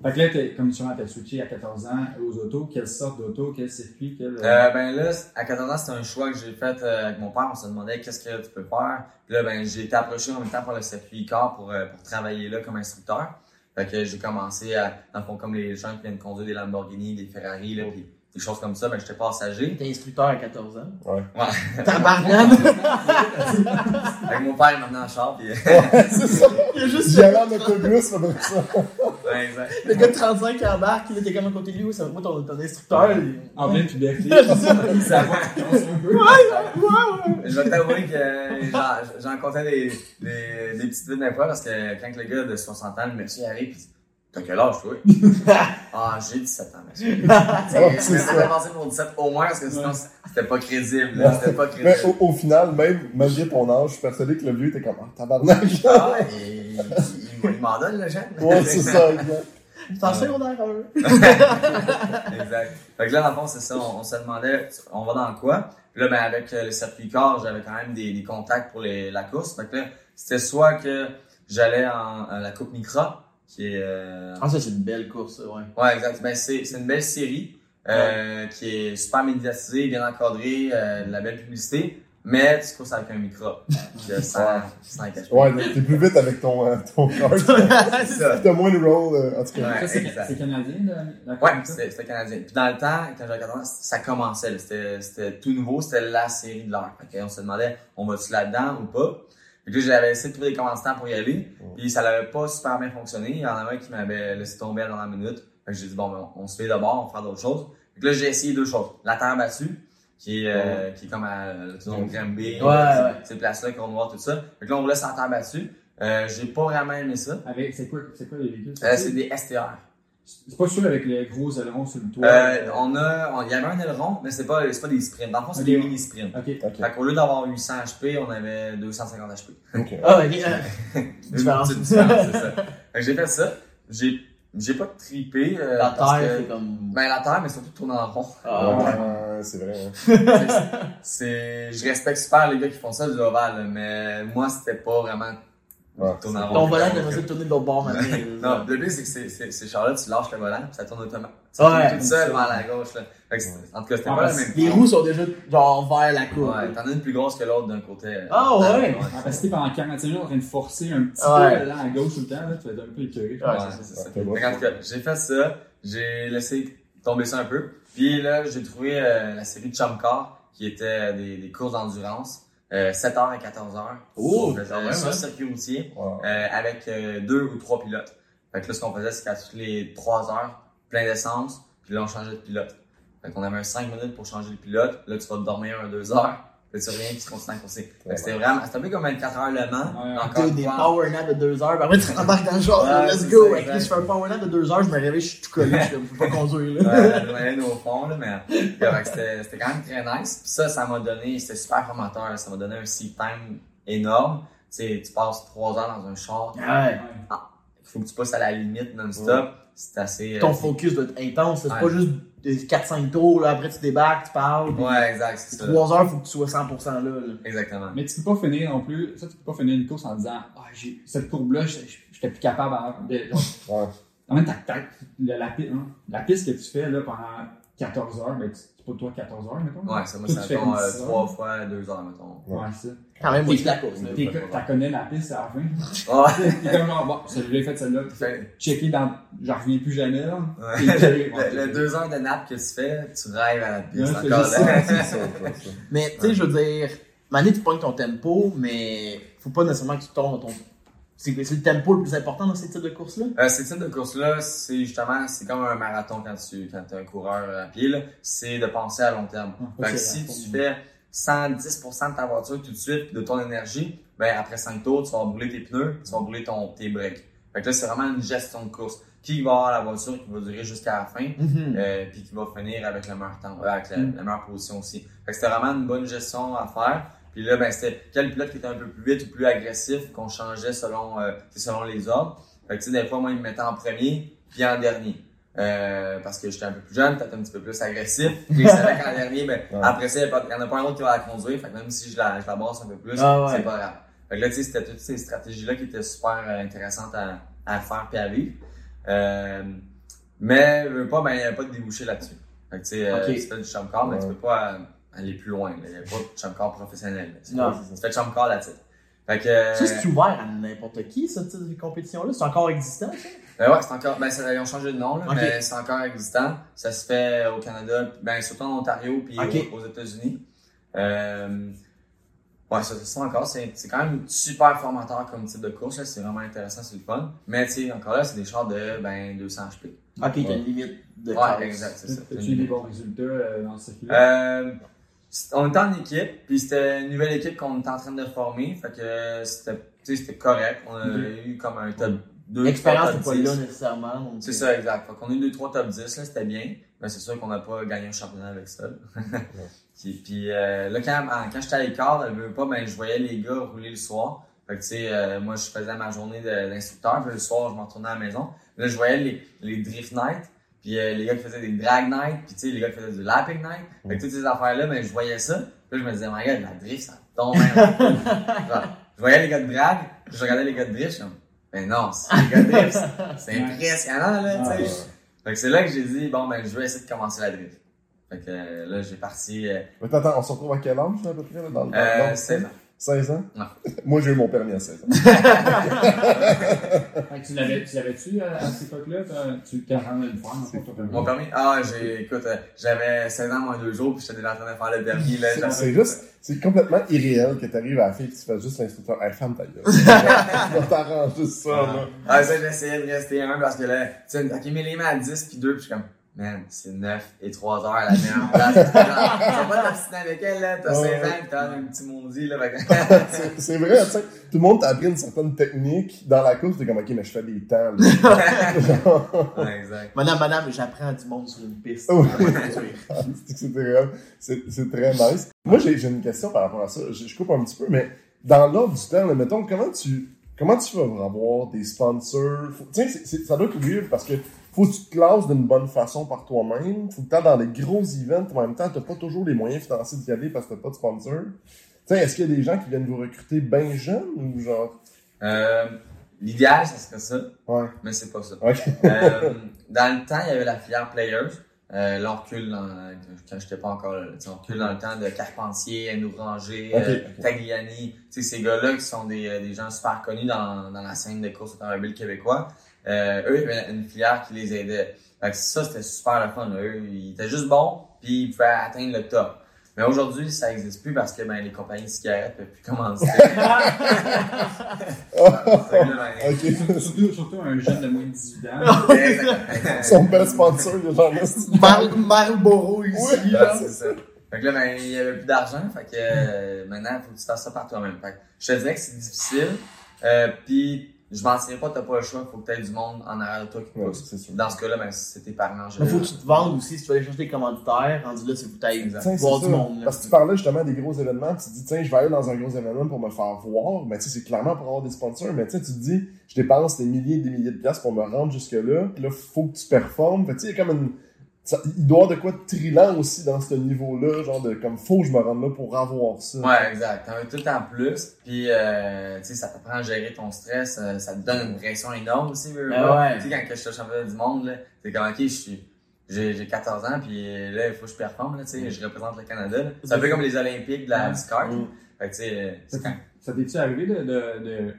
Fait que là, t'es- comme tu as switché à 14 ans aux autos, quelle sorte d'auto, quel circuit, quel. Euh, ben là, à 14 ans, c'était un choix que j'ai fait euh, avec mon père. On se demandait qu'est-ce que tu peux faire? Puis là, ben, j'ai été approché en même temps par le circuit car pour, euh, pour travailler là comme instructeur. Fait que j'ai commencé à, dans le fond, comme les gens qui viennent conduire des Lamborghini, des Ferrari, là, puis des choses comme ça, ben, j'étais passager. T'es instructeur à 14 ans. Ouais. Ouais. Tabarnak! Avec mon père, il m'a emmené en char, puis... c'est ça. Il y a juste J'y allais en autobus, faudrait ça. ouais, exact. le gars de 35 qui embarque, là, t'es comme à côté de lui, ouais, ça va moi ton, ton instructeur. il- En pleine puberté. C'est ça va, un peu. Je vais t'avouer que euh, j'en- comptais des, des, des petites vides des fois parce que quand le gars de 60 ans, le monsieur arrive, pis dit T'as quel âge, toi? Ah, j'ai 17 ans, monsieur. Ouais, c'est Je ça. vais passer pour 17 au moins parce que sinon c'était pas crédible. là. C'était pas Mais crédible. au, au final, même malgré ton âge, je suis persuadé que le vieux était comme ah, tabarnak. Ah, et il, il, m'en donne, le jeune. ouais, c'est ça, exact. C'est en secondaire 1. exact. Fait que là, dans le fond, c'est ça. On, on se demandait, on va dans quoi? Puis là, ben, avec euh, le circuit car, j'avais quand même des, des contacts pour les, la course. Fait que là, c'était soit que j'allais en, à la Coupe Micra, qui est, euh, Ah, ça, c'est une belle course, ouais. Ouais, exact. Ben, c'est, c'est une belle série euh, qui est super médiatisée, bien encadrée, euh, de la belle publicité, mais tu courses avec un micro. De 100, 100 HP. Ouais, t'es plus vite avec ton, euh, ton cart. T'as moins de roll, euh, en tout cas. Ouais. C'est canadien, la, Ouais, c'était, canadien. Puis dans le temps, quand j'avais 14 ans, ça commençait. C'était, c'était tout nouveau, c'était la série de l'heure. Qu'on se demandait, on va-tu là-dedans ou pas? Puis là, j'avais essayé de trouver des commanditaires pour y aller. Puis ça n'avait pas super bien fonctionné. Il y en avait un qui m'avait laissé tomber à la minute. J'ai dit, bon, ben, on se fait d'abord, on va faire d'autres choses. Que là, j'ai essayé deux choses. La terre battue, qui est, euh, qui est comme à, le Tudor Granby, ces places-là, Cornwall, tout ça. Que là, on sur la terre battue. Euh, j'ai pas vraiment aimé ça. Avec, c'est quoi, c'est quoi les véhicules? Euh, c'est des STR. C'est pas sûr avec les gros ailerons sur le toit. Euh, on a, on- il y avait un aileron, mais c'est pas, c'est pas des sprints. Dans le fond, c'est des mini sprints. Ok. Ok. Fait qu'au lieu d'avoir 800 HP, on avait 250 HP. Ok. Ah, ok. euh, Une Différence. petite différence, c'est ça. Fait que j'ai fait ça. J'ai, j'ai pas trippé. euh, La terre, que- c'est comme. Ben, la terre, mais surtout tourner en rond. Ah, Ouais, ouais. ouais, c'est vrai. hein. c'est, je respecte super les gars qui font ça du ovale, mais moi, c'était pas vraiment Ouais, en. Ton volant, t'aimerais ça de tourner de l'autre bord maintenant. Non, le but, c'est que c'est Charlotte, tu lâches le volant, puis ça tourne automatiquement. Ouais. Ça tourne tout seul vers la gauche, là. Fait que en tout cas, c'était Ah, pas la même Les roues sont déjà genre vers la courbe. Ouais, t'en as une plus grosse que l'autre d'un côté. euh, Ah, ouais? Ah, parce que t'es pendant 45 minutes en train de forcer un petit Ouais. peu l'allant à gauche tout le temps, là, tu vas être un peu écœuré. Ouais, Ouais, c'est ça. Ouais, qu'en tout cas, j'ai fait ça, j'ai laissé tomber ça un peu. Puis là, j'ai trouvé euh, la série de Chum Car, qui était des, des courses d'endurance, euh, 7h à 14h. Oh, quand même, sur hein? circuit routier, euh, avec euh, deux ou trois pilotes. Fait que là, ce qu'on faisait, c'est qu'à toutes les 3 heures, plein d'essence, puis là, on changeait de pilote. Fait qu'on avait un 5 minutes pour changer de pilote. Là, tu vas te dormir un 2 heures. Là, tu reviens, puis tu continues à courser. C'était vraiment, c'était un peu comme 24 heures le Mans. Ouais. encore des power naps de 2 heures, ben après tu rembarques dans le genre, Ouais, let's c'est go! ça, exact. je fais un power nap de 2 heures, je me réveille, je suis tout collé, je peux pas conduire là. Ouais, au fond, là, mais c'était c'était quand même très nice. Puis ça, ça m'a donné, c'était super formateur, ça m'a donné un seat time énorme. sais, tu passes trois heures dans un char, Ouais. il faut que tu passes à la limite non-stop. C'est assez. euh, Ton focus doit être intense. C'est Ouais. pas juste des 4-5 tours, là, après tu débarques, tu parles. Ouais, exact, c'est ça. 3 heures, faut que tu sois 100% là. là. Exactement. Mais tu peux pas finir non plus, ça tu peux pas finir une course en disant Ah, j'ai cette courbe-là, j'étais j'étais plus capable avant de. Ouais. En même temps, ta- la, la, hein, la piste que tu fais là, pendant 14 heures, ben, tu- c'est pas toi 14 heures, mettons. Ouais, ça, moi, ça mettons, comme euh, 10 heures. trois fois deux heures, mettons. Ouais, c'est ça. Quand même, moi, T'es- c'est la course. T'as connais la piste à la fin? Ouais. T'es comme genre, bon, ça, je l'ai fait celle-là. Checker dans. J'en reviens plus jamais, là. Checké. Le, le deux heures de nap que tu fais, tu rêves à la piste encore juste là. Mais tu sais, je veux dire, Mané, tu pognes ton tempo, mais faut pas nécessairement que tu tombes dans ton. C'est c'est le tempo le plus important dans ces types de courses-là? Euh, ces types de courses-là, c'est justement, c'est comme un marathon quand tu quand es un coureur à pied, là. c'est de penser à long terme. Ah, Fait que c'est si tu fais 110% de ta voiture tout de suite, de ton énergie, ben après 5 tours, tu vas brûler tes pneus, tu vas brûler ton, tes breaks. Fait que là, c'est vraiment une gestion de course. Qui va avoir la voiture qui va durer jusqu'à la fin, euh, puis qui va finir avec le meilleur temps, euh, avec la, Mm. la meilleure position aussi. Fait que c'était vraiment une bonne gestion à faire. Puis là, ben, c'était quel pilote qui était un peu plus vite ou plus agressif qu'on changeait selon, euh, selon les ordres. Fait que tu sais, des fois, moi, ils me mettaient en premier, puis en dernier. Euh, parce que j'étais un peu plus jeune, peut-être un petit peu plus agressif. Puis ils savaient qu'en dernier, ben, Ouais. après ça, il n'y en a pas un autre qui va la conduire. Fait que même si je la, je la brasse un peu plus, Ah ouais. c'est pas grave. Fait que là, tu sais, c'était toutes ces stratégies-là qui étaient super euh, intéressantes à, à faire puis à vivre. Euh, mais, veux pas, ben, il n'y avait pas de débouché là-dessus. Fait que, tu sais, euh, Ok. tu fais du chum car, mais tu peux pas euh, aller plus loin. Il n'y a pas de chum car professionnel. Non, pas- c'est Tu fais chum car là-dessus. Fait que, euh, Ça, c'est ouvert à n'importe qui, ce type de compétition-là? C'est encore existant, ça? ben ouais, c'est encore, ben, ça, ils ont changé de nom, là, mais c'est encore existant. Ça se fait au Canada, ben, surtout en Ontario puis aux, aux États-Unis. Euh, ouais, ça se fait encore. C'est, c'est quand même super formateur comme type de course, là. C'est vraiment intéressant, c'est le fun. Mais, tu sais, encore là, c'est des chars de, ben, 200 HP. Ok, t'as Ouais. une limite de Ouais, classe. exact, c'est ça. As-tu eu des bons résultats euh, dans ce circuit-là? Euh, on était en équipe, puis c'était une nouvelle équipe qu'on était en train de former, fait que c'était, tu sais, c'était correct. On a Mhm. eu comme un top 2, L'expérience n'est pas 10. là nécessairement. C'est euh, ça, exact. Fait qu'on a eu 2-3 top 10, là, c'était bien. Mais c'est sûr qu'on n'a pas gagné un championnat avec ça. là. puis puis euh, là, quand, ah, quand j'étais à l'écart, elle veut pas, ben, je voyais les gars rouler le soir. Fait que, tu sais, euh, moi, je faisais ma journée d'instructeur, puis le soir, je m'en retournais à la maison. Là, je voyais les, les drift nights, puis euh, les gars qui faisaient des drag nights, puis tu sais, les gars qui faisaient du lapping night. Fait que toutes ces affaires-là, ben, je voyais ça. Puis là, je me disais, my god, la drift, ça tombe. Genre, Je voyais les gars de drag, puis je regardais les gars de drift, je suis comme, ben non, c'est les gars de drift, c'est impressionnant, là, tu sais. Ouais. Fait que c'est là que j'ai dit, bon, ben, je vais essayer de commencer la drift. Fait que euh, là, j'ai parti, euh, Mais attends, on se retrouve à quel âge, là, à peu près, là, dans le euh, dans le- 16 ans. 16 ans? Non. Moi, j'ai eu mon permis à 16 ans. Tu l'avais, tu l'avais-tu euh, à cette époque-là? T'as- Tu t'es fond, ton permis? Mon permis, ah, j'ai, écoute, euh, j'avais 16 ans moins deux jours, puis j'étais déjà en train de faire le permis, là. C'est- juste, c'est complètement irréel que t'arrives à la fin et que tu fais juste l'instructeur. Hey, ferme ta gueule. Tu vas t'arranger ça, là. Ah, ça, j'essayais de rester un parce que là, tu sais, ok, mais les mains à 10 puis 2, puis je suis comme, man, c'est 9 et 3 heures à la meilleure place. Tu vas pas t'obstiner avec elle, là, t'as Ouais. 16 ans, pis t'as un petit maudit, là, C'est- C'est vrai, tu sais, tout le monde t'a appris une certaine technique dans la course, t'es comme, ok, mais je fais des temps, là. Ouais, exact. Madame, madame, j'apprends du monde sur une piste. Ouais. C'est réel. C'est c'est très nice. Moi, j'ai j'ai une question par rapport à ça. Je, je coupe un petit peu, mais dans l'ordre du temps, là, mettons, comment tu, comment tu pour avoir des sponsors? Tu sais, c'est- c'est- ça doit être weird parce que faut que tu te classes d'une bonne façon par toi-même. Faut que t'ailles dans les gros events, mais en même temps, t'as pas toujours les moyens financiers d'y aller parce que t'as pas de sponsor. Tu sais, est-ce qu'il y a des gens qui viennent vous recruter bien jeunes ou genre? Euh, l'idéal, ça serait ça, Ouais. mais c'est pas ça. Euh, dans le temps, il y avait la filière Players. Euh, là, on recule dans, quand j'étais pas encore là, tu on recule dans le temps de Carpentier, Anou Ranger, Ok, euh. Tagliani. Tu sais, ces gars-là qui sont des, des gens super connus dans, dans la scène de course automobile québécois. Euh, eux, il y avait une filière qui les aidait. Fait que ça, c'était super le fun. là. Eux, ils étaient juste bons, puis ils pouvaient atteindre le top. Mais aujourd'hui, ça n'existe plus parce que ben, les compagnies de cigarettes peuvent plus commencer. Fait que là, ben, Ok. Surtout, surtout un jeune de moins de 18 ans. Son bel sponsor, les gens là. Mar- Marlboro ici. Ouais, c'est ça. Fait que là, ben, il y avait plus d'argent. Fait que euh, maintenant, il faut que tu fasses ça par toi-même. Fait que je te dirais que c'est difficile. Euh, puis je m'en pas, t'as pas le choix, faut que t'aies du monde en arrière de toi qui te pousse. c'est sûr. Dans ce cas-là, ben, c'est tes parents général. faut que tu te vendes aussi si tu veux aller chercher des commanditaires. Rendu là, c'est Exact. Tiens, voir c'est du ça. monde. là. Parce que tu parlais justement des gros événements, tu te dis, tiens, je vais aller dans un gros événement pour me faire voir, mais tu sais, c'est clairement pour avoir des sponsors, mais tu sais, tu te dis, je dépense des milliers et des milliers de piastres pour me rendre jusque-là, là, faut que tu performes. Fait tu sais, il y a comme une. Ça- il doit y avoir de quoi de trillant aussi dans ce niveau-là, genre de comme faut que je me rende là pour avoir ça. Ouais, exact. T'en veux tout en plus, puis euh, tu sais, ça t'apprend à gérer ton stress, euh, ça te donne une pression énorme aussi. veux. ouais. Tu sais, quand que je suis champion du monde, là, c'est comme, ok, je suis, j'ai, j'ai 14 ans, puis là, il faut que je performe, là, tu sais, je représente le Canada. C'est un peu comme les Olympiques de la Ouais. du kart. Mm. Fait que tu sais, euh. Ça t'est-tu arrivé de, de, de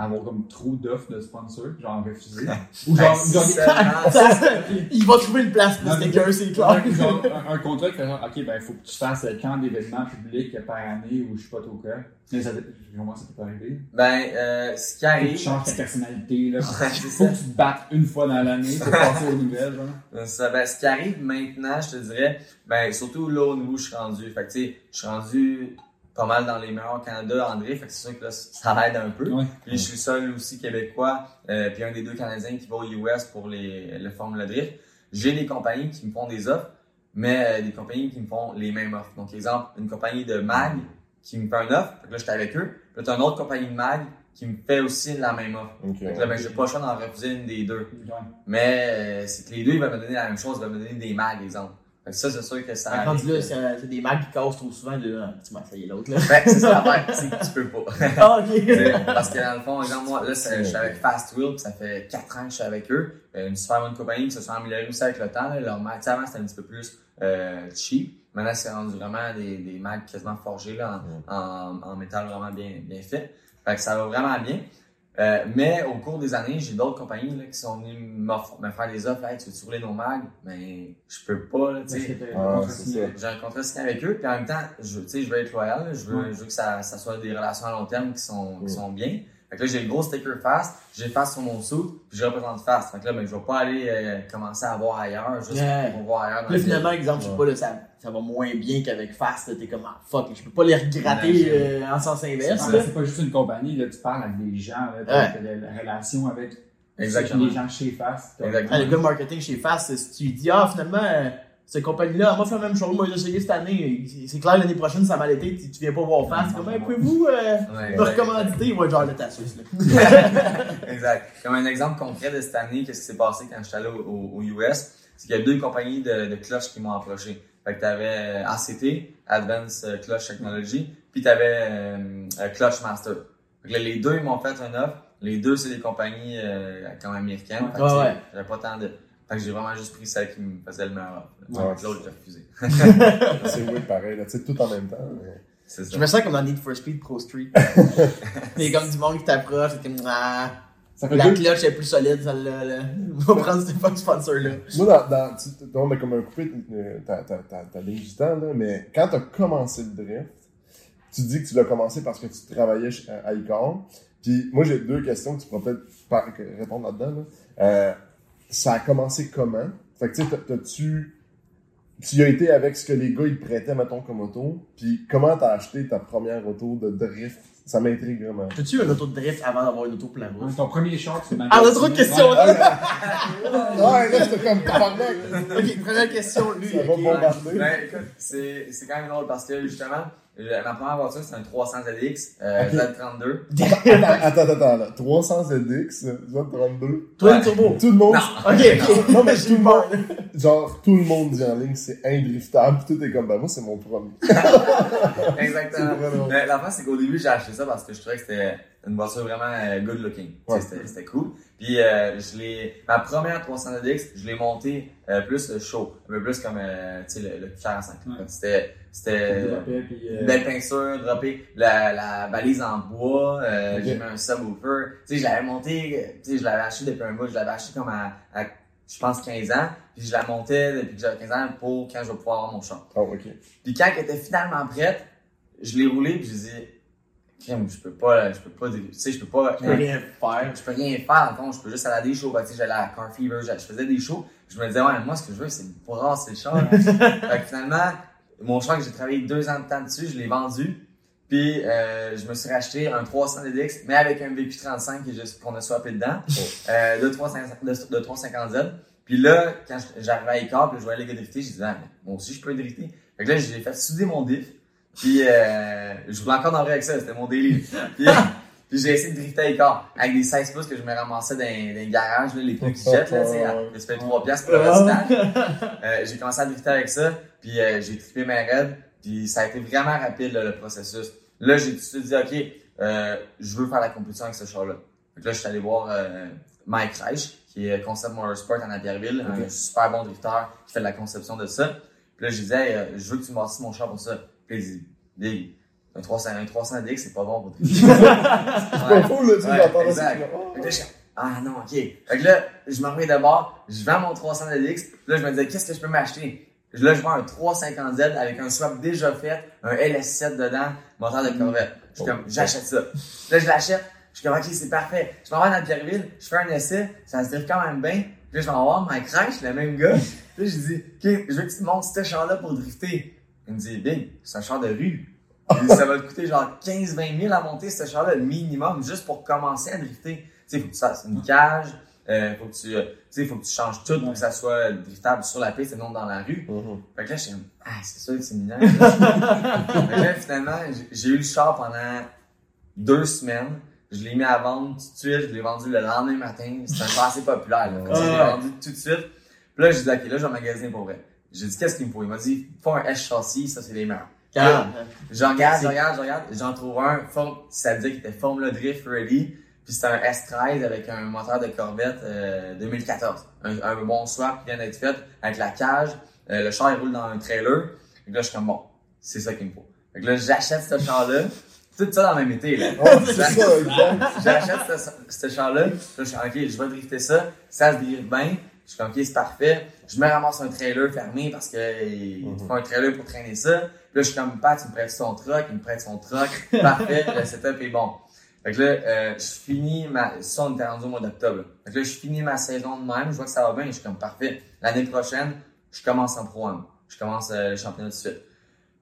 avoir comme trop d'offres de sponsors, genre refuser? Ou genre, genre, Ça, il va trouver une place pour sticker, c'est clair. genre, un, un contrat qui fait genre, ok, ben, il faut que tu fasses euh, tant d'événements publics par année ou je sais pas trop quoi. Mais ça, comment ça peut arriver? Ben, euh, ce qui Faut que arrive, tu changes ta personnalité, là. Faut que tu te battes une fois dans l'année pour passer aux nouvelles, genre. Euh, Ça, ben, ce qui arrive maintenant, je te dirais, ben, surtout là au niveau où je suis rendu. Fait que, tu sais, je suis rendu pas mal dans les meilleurs au Canada, André. Fait que c'est sûr que là, ça aide un peu. Ouais. Puis je suis seul aussi québécois, euh, puis un des deux Canadiens qui va aux US pour les, le Formula Drift. J'ai des compagnies qui me font des offres, mais euh, des compagnies qui me font les mêmes offres. Donc, exemple, une compagnie de mag qui me fait une offre, fait que là, j'étais avec eux. Puis là, t'as une autre compagnie de mag qui me fait aussi la même offre. Que là, ben, j'ai pas le choix d'en refuser une des deux. Mais euh, c'est que les deux, ils vont me donner la même chose, ils vont me donner des mags, exemple. Ça, c'est sûr que ça. Arrive. là, c'est c'est des mags qui cassent trop souvent. Là, tu m'as essayé l'autre. là. Ben, c'est ça l'affaire, c'est que tu peux pas. Ah, ok. Parce que dans le fond, exemple, moi, là, je suis avec Fast Wheel, puis ça fait 4 ans que je suis avec eux. Euh, Une super bonne compagnie qui se sont améliorés aussi avec le temps. Là. Leur mag, t'sais, avant, c'était un petit peu plus euh, cheap. Maintenant, c'est rendu vraiment des, des mags quasiment forgés là, en, en, en métal vraiment bien, bien fait. Fait que ça va vraiment bien. Euh, mais au cours des années, j'ai d'autres compagnies là, qui sont venues me faire des offres. Hey, tu veux rouler nos mags? Mais je peux pas. Là, t'sais. Ah, un contrat c'est signé. ça. J'ai un contrat signé avec eux, puis en même temps, je, tu sais, je veux être loyal, je veux, Ouais. je veux que ça, ça soit des relations à long terme qui sont, Ouais. qui sont bien. Fait que là, j'ai le gros sticker Fast, j'ai Fast sur mon sou, puis je représente Fast. Fait que là, ben, je vais pas aller euh, commencer à voir ailleurs, juste Ouais. pour voir ailleurs. dans Là, le finalement, exemple, je sais pas, là, ça, ça va moins bien qu'avec Fast. là, T'es comme, ah, fuck, je peux pas les regratter euh, en sens inverse. C'est pas juste une compagnie, là, tu parles avec des gens, là, Ouais. la relation avec Exactement. les gens chez Fast. Exactement. Ah, le gars marketing chez Fast, si tu dis, ah, finalement, euh, cette compagnie-là, elle m'a fait la même chose, moi, j'ai essayé cette année. C'est- clair, l'année prochaine, ça m'a été, tu tu viens pas voir Fast. Comme, hey, pouvez-vous euh, Ouais, me recommanditer? Être genre le tassus, là. Exact. Comme un exemple concret de cette année, qu'est-ce qui s'est passé quand j'étais allé au, au- au US, c'est qu'il y a deux compagnies de, de cloches qui m'ont approché. Fait que t'avais euh, ACT, Advanced Clutch Technology, puis t'avais euh, euh, Clutch Master. Fait que là, les deux, ils m'ont fait une offre. Les deux, c'est des compagnies euh, comme américaines. Fait que, Ouais, ouais. J'avais pas tant de... Fait que j'ai vraiment juste pris celle qui me faisait le meilleur offre. Ouais. L'autre, j'ai refusé. C'est oui, pareil, là, tu sais, tout en même temps. mais- C'est ça. Je me sens comme dans Need for Speed Pro Street. Il y a comme du monde qui t'approche, c'est comme, ah, Ça fait la deux. cloche est plus solide, celle-là, là. On va prendre ce fuck sponsor-là. Moi, dans, dans, tu, on a comme un coupé euh, ta, ta, ta, ta ligne du temps, là, mais quand tu as commencé le drift, tu dis que tu l'as commencé parce que tu travaillais chez- à Icon. Puis moi, j'ai deux questions que tu pourrais peut-être répondre là-dedans. Là. Euh, ça a commencé comment? Fait que tu sais, t'as- t'as-tu... Tu as été avec ce que les gars ils prêtaient, mettons, comme auto. Puis comment t'as acheté ta première auto de drift? Ça m'intrigue vraiment. T'as-tu eu un auto de drift avant d'avoir une auto plein route? Ton premier short, c'est Ah, on a trop de questions, là! Ouais, là, c'était comme ok, première question, lui. Ça va ok. bombarder. Ben, écoute, c'est, c'est quand même drôle parce que justement, euh, ma première voiture, c'est un 300 ZX, euh, Ok. Z32. Attends, attends, attends, là. 300 ZX, Z32. Toi, Ouais. une turbo. Tout le monde, Non. Ok, ok. Non, mais J'ai tout le peur. genre, tout le monde dit en ligne, c'est indriftable. Tout est comme, ben, moi, c'est mon premier. Exactement. Vraiment- Mais l'affaire, c'est qu'au début, j'ai acheté ça parce que je trouvais que c'était une voiture vraiment euh, good looking. Ouais. C'était, c'était cool. Puis, euh, je l'ai, ma première 300 DX, je l'ai montée euh, plus show. Un peu plus comme, euh, tu sais, le, le 45. Ouais. C'était, c'était euh, belle peinture, droppé la, la balise en bois, euh, j'ai mis un subwoofer. Tu sais, je l'avais monté, tu sais, je l'avais acheté depuis un bout, je l'avais acheté comme à, à, je pense, 15 ans. Puis je la montais depuis que j'avais 15 ans pour quand je vais pouvoir avoir mon champ. Oh, ok. Puis quand elle était finalement prête, je l'ai roulée puis je disais, crème, je peux pas, je peux pas, tu sais, je peux pas, Je peux rien faire. je peux rien faire, fond, je peux juste aller à des shows. Tu sais, j'allais à Car Fever, je faisais des shows. Je me disais, ouais, moi, ce que je veux, c'est me brasser le char. fait que finalement, mon char que j'ai travaillé deux ans de temps dessus, je l'ai vendu. Puis euh, je me suis racheté un 300 DX, mais avec un VQ35 que j'ai- qu'on a swappé dedans, euh, de 350 de, de 350Z. Puis là, quand j'arrivais à puis je voyais les gars drifter, je disais, ah, mais moi aussi je peux drifter. Fait que là, j'ai fait souder mon diff. Puis euh, je voulais encore en avec ça, c'était mon daily. Puis, puis j'ai essayé de drifter à Icar avec des 16 pouces que je me ramassais dans, dans les garages, là, les pneus qui jettent, là, tu sais, à- tu payes 3 piastres pour le. Euh, j'ai commencé à drifter avec ça, puis euh, j'ai trippé ma raid, puis ça a été vraiment rapide là, le processus. Là, j'ai tout de suite dit, OK, euh, je veux faire la compétition avec ce char-là. Que là, je suis allé voir euh, Mike Reich, qui est Concept Motorsport en Napierville, un super bon drifter qui fait de la conception de ça. Puis là, je disais, hey, euh, je veux que tu me bâtisses mon char pour ça. Puis il dit, un 300, un 300 DX, c'est pas bon pour drifter. C'est pas fou, là, tu exact. oh. Fait que là, je comme, ah non, ok. Fait que là, je me remets d'abord, je vends mon 300 DX, puis là, je me disais, qu'est-ce que je peux m'acheter? Là, je vends un 350Z avec un swap déjà fait, un LS7 dedans, moteur de Corvette. Je suis comme, j'achète ça. Là, je l'achète. Je suis comme, ok, c'est parfait. Je m'en vais dans Pierreville, je fais un essai, ça se drive quand même bien. Puis là, je vais voir Mike Reich, le même gars. Puis là, je dis, ok, je veux que tu te montes ce char-là pour drifter. Il me dit, Big, c'est un char de rue. Puis ça va te coûter genre 15-20 000 à monter ce char-là, minimum, juste pour commencer à drifter. Tu sais, faut que tu fasses une cage, euh, faut que tu, euh, tu sais, faut que tu changes tout pour que ça soit driftable sur la piste et non dans la rue. Mhm. Fait que là, j'étais comme, ah, c'est que c'est mineur. fait que là, finalement, j'ai- eu le char pendant deux semaines. Je l'ai mis à vendre tout de suite. Je l'ai vendu le lendemain matin. C'était un char assez populaire. Là. Je l'ai vendu tout de suite. Puis là, j'ai dit, OK, là, je vais magasiner pour vrai. J'ai dit, qu'est-ce qu'il me faut? Il m'a dit, faut un S châssis, ça, c'est les meilleurs. Calme. Je regarde, je regarde, je regarde, j'en trouve un, form- ça veut dire qu'il était Formula Drift Ready, puis c'était un S13 avec un moteur de Corvette euh, 2014. Un, un bon swap qui vient d'être fait avec la cage, euh, le char il roule dans un trailer, et là je suis comme bon, c'est ça qu'il me faut. Fait que là j'achète ce char-là, tout ça dans le même été là. Oh. J'achète ce, ce char-là, là, je suis ok, je vais drifter ça, ça se drift bien, je suis comme ok, c'est parfait. Je me ramasse un trailer fermé parce que il Mhm. faut un trailer pour traîner ça. Là, je suis comme Pat, tu me prêtes son truck, il me prête son truck, parfait, le setup est bon. Fait que là, euh, je finis ma. Ça, on était rendu au mois d'octobre. Fait que là, je finis ma saison de même, je vois que ça va bien, je suis comme parfait. L'année prochaine, je commence en Pro. Je commence euh, le championnat de suite.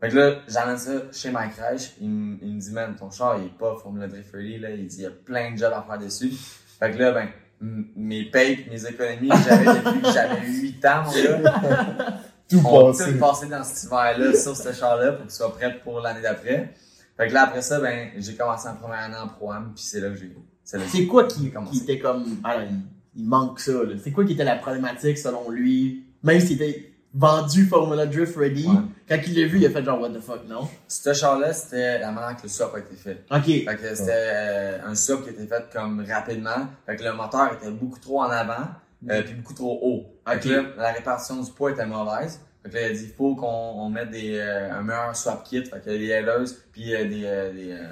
Fait que là, j'amène ça chez Mike Reich. Il, il me dit, man, ton char, il est pas Formula Drift Ready, là. Il dit, il y a plein de jobs à faire dessus. Fait que là, ben, mes payes, mes économies j'avais depuis que j'avais 8 ans, mon Tout ont passé. tout passé dans cet hiver-là sur ce char-là pour qu'il soit prêt pour l'année d'après. Fait que là, après ça, ben, j'ai commencé en première année en Pro-Am, puis c'est là que j'ai, c'est quoi qui, qui était comme. Alors, il, il manque ça, là? C'est quoi qui était la problématique selon lui? Même s'il était vendu Formula Drift Ready, Ouais. quand il l'a vu, il a fait genre, what the fuck, non? Ce char-là, c'était la manière que le swap a été fait. Ok. Fait que c'était euh, un swap qui était fait comme rapidement. Fait que le moteur était beaucoup trop en avant, euh, puis beaucoup trop haut. Fait que Ok. là, la répartition du poids était mauvaise. Fait que là, il a dit, faut qu'on on mette des, euh, un meilleur swap kit. Fait que des headers, puis euh, des, euh, des, euh,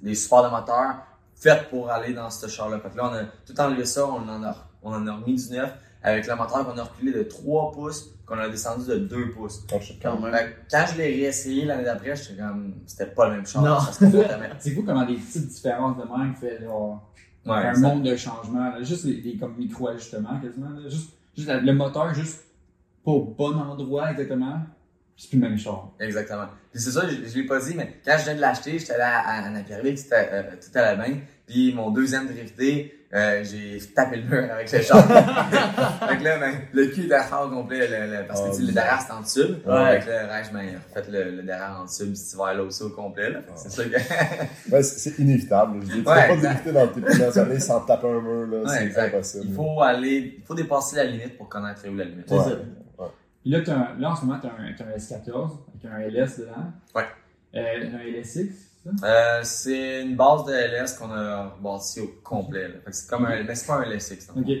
des supports de moteur faits pour aller dans ce char-là. Fait que là, on a tout enlevé ça, on en a, on en a remis du neuf avec le moteur qu'on a reculé de 3 pouces, qu'on a descendu de 2 pouces. Oh, Quand pas. même. Fait que quand je l'ai réessayé l'année d'après, j'étais comme, c'était pas le même char. Non. C'est fou comment des petites différences de même fait genre, Ouais, un exact. monde de changement. là. Juste des, comme micro-ajustements quasiment. là. Juste, juste la- le moteur, juste pas au bon endroit exactement. C'est plus le même char. Exactement. Puis c'est ça, je, je l'ai pas dit, mais quand je viens de l'acheter, j'étais allé à, à, à Napierville, c'était euh, tout à la main. Puis mon deuxième drifté, euh, j'ai tapé le mur avec le char. fait que là, ben, le cul était fort au complet, le, le- parce que Oh, tu le derrière c'était en tube. Ouais. Fait que là, Rage, ben, il a fait le, le derrière en tube cet hiver-là aussi au complet. C'est ça que... Ouais, c'est c'est inévitable. Je dis, tu Ouais, peux pas drifter dans tes premières années sans taper un mur, là. Ouais, c'est impossible. Il faut aller, il faut dépasser la limite pour connaître où la limite. C'est Ouais. ça. Puis là, un- là, en ce moment, tu as, un S14 avec un LS dedans. Ouais. Euh, un LS6, c'est ça? Euh, c'est une base de LS qu'on a bâti au complet. Là. Fait que c'est comme un, c'est pas un LS6. non. Ok.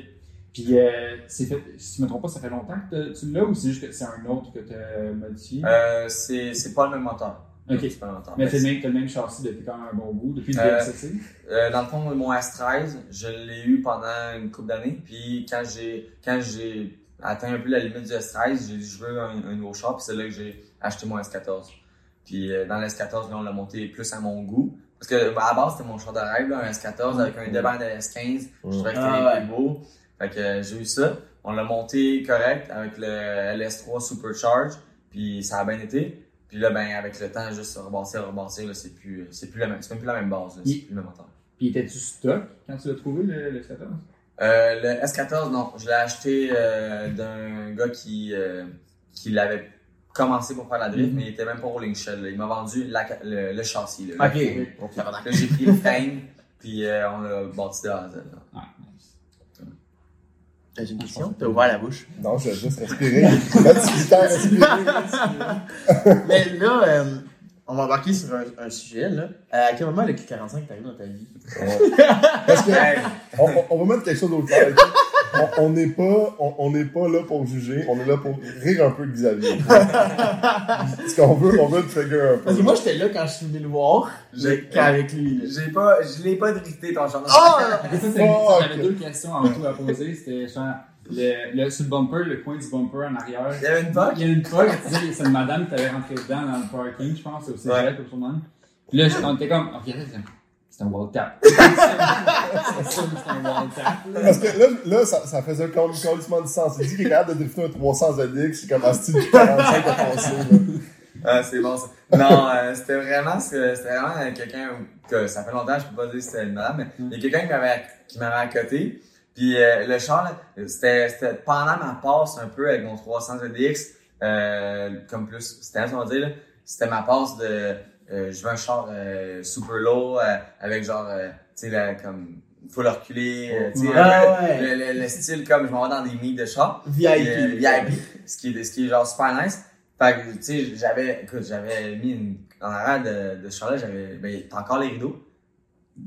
Puis, euh, c'est fait, si je me trompe pas, ça fait longtemps que tu l'as ou c'est juste que c'est un autre que tu as modifié? Euh, c'est, c'est pas le même moteur. Ok. C'est pas le même moteur. Mais c'est le même, t'as le même châssis depuis quand même un bon bout, depuis le Euh, DLCC. Euh, dans le fond, mon S13, je l'ai eu pendant une couple d'années. Puis quand j'ai quand j'ai atteint un peu la limite du S13, j'ai dit je veux un, un nouveau char. Puis c'est là que j'ai acheté mon S14. Puis euh, dans le S14, là, on l'a monté plus à mon goût. Parce que bah, à la base, c'était mon char de rêve, là, un S14 avec un débat de S15. Je trouvais que c'était Ah les plus beaux. Fait que euh, j'ai eu ça. On l'a monté correct avec le LS3 Supercharge. Puis ça a bien été. Puis là, ben, avec le temps, juste rebâtir, là, c'est plus, c'est plus la même, c'est même plus la même base, là, c'est Il- plus le même moteur. Puis étais-tu stock quand tu l'as trouvé, le, le 14? Euh, le S14, non, je l'ai acheté euh, d'un gars qui, euh, qui l'avait commencé pour faire la drift, Mhm. mais il était même pas rolling shell. là. Il m'a vendu la- le, le châssis. Là, Ok. Là, j'ai pris le frame, puis euh, on l'a bâti de A à Z. là. Ah, nice. T'as une question? T'as ouvert la bouche? Non, je vais juste respirer. Là, tu t'en respirer. Mais là, euh, on va embarquer sur un, un sujet, là. Euh, à quel moment le Q45 t'arrive dans ta vie? Ouais. Parce que, on, va mettre quelque chose d'autre clair. On- n'est pas, on, pas là pour juger, on est là pour rire un peu de Xavier. Parce qu'on veut, on veut le trigger un peu. Parce que moi, j'étais là quand je suis venu le voir. J'ai- Qu'avec lui. J'ai pas, je l'ai pas drifté ton c'est- Oh, j'avais deux questions en tout à poser. C'était genre, le, le, sur le bumper, le coin du bumper en arrière. Il y avait une POC? Il y a une POC, tu sais, c'est une madame qui t'avait rentré dedans dans le parking, je pense, au cégep Ouais. ou. Puis là, on était comme, ok, c'est un wall tap. C'est un. Parce que là, là ça, ça faisait comme complètement du sens. Il dit qu'il est capable de drifter un 300 ZX, c'est comme un style du 45 à passer. Ah, c'est bon ça. Non, euh, c'était vraiment, c'était vraiment quelqu'un que ça fait longtemps, je peux pas dire si c'était une madame, mais il y a quelqu'un qui m'avait, qui m'avait à côté. Puis euh, le char, c'était pendant ma passe un peu avec mon 300 ZX, euh, comme plus, c'était on va dire, là, c'était ma passe de, euh, je veux un char euh, super low, euh, avec genre, tu sais, comme, faut le reculer, tu sais, Ah ouais. le, le, le style comme je m'en vais dans des meets de char. VIP. VIP, ce qui est, ce qui est genre super nice. Fait que, tu sais, j'avais, écoute, j'avais mis une, en arrière de, de ce char-là, j'avais, ben, t'as encore les rideaux.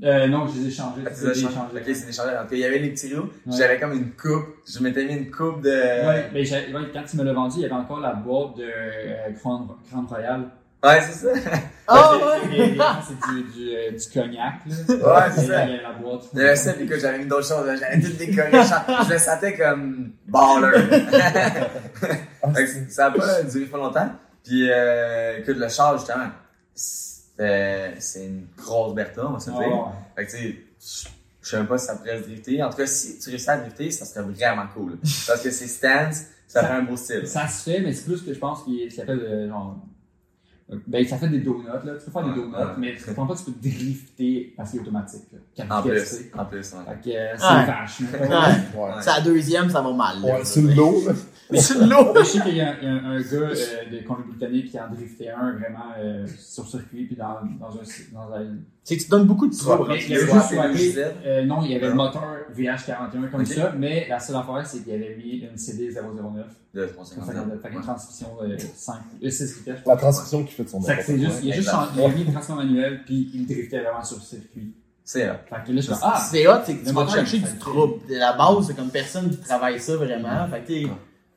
Euh, non, je les ai changés. Changés. changés. Ok, c'est des. Donc, il y avait les petits rideaux. Ouais. J'avais comme une coupe. Je m'étais mis une coupe de. Ouais, mais ouais, quand tu me l'as vendu, il y avait encore la boîte de euh, Crown, Crown Royal. Ouais, c'est ça. Ah Les- ouais! C'est du, du, euh, du cognac, là. Ouais, c'est ça. il y avait la boîte. Ça, puis écoute, j'avais mis d'autres choses. là. J'avais tout décoré. le char. Je le sentais comme baller. Fait que ça a pas duré pas longtemps. Puis, euh, écoute, le char, justement, c'est c'est une grosse Bertha, on va se le dire. Ah, Fait que, tu sais, je- sais même pas si ça pourrait se drifter. En tout cas, si tu réussis à drifter, ça serait vraiment cool. Parce que c'est stance, ça fait un beau style. Ça se fait, mais c'est plus que je pense qu'il s'appelle euh, genre. Ben, ça fait des donuts, là. Tu peux faire des donuts, ouais. mais tu comprends pas que tu peux drifter parce qu'il est automatique, En plus, en plus, ouais. Fait que euh, c'est Ouais. vache. Ouais. Ouais. C'est la deuxième, ça va mal. là. Ouais, sur le l'eau! Je sais qu'il y a, y a un, un gars euh, de Colombie-Britannique qui en driftait un vraiment euh, sur circuit, puis dans, dans un. Dans un C'est que tu donnes beaucoup de mais il y avait juste Z. euh, non, il y avait le moteur VH41 comme ça, mais la seule affaire, c'est qu'il avait mis une CD 009. De Comme ça, 350. fait une transmission de 5, euh, 6 vitesses. je La transmission qui fait de son c'est juste, il a juste il a mis une transmission manuelle, puis il driftait vraiment sur le circuit. C'est hot. Ah! C'est hot, c'est que tu Le vas moteur, chercher du trouble. La base, c'est comme personne qui travaille ça vraiment. Fait que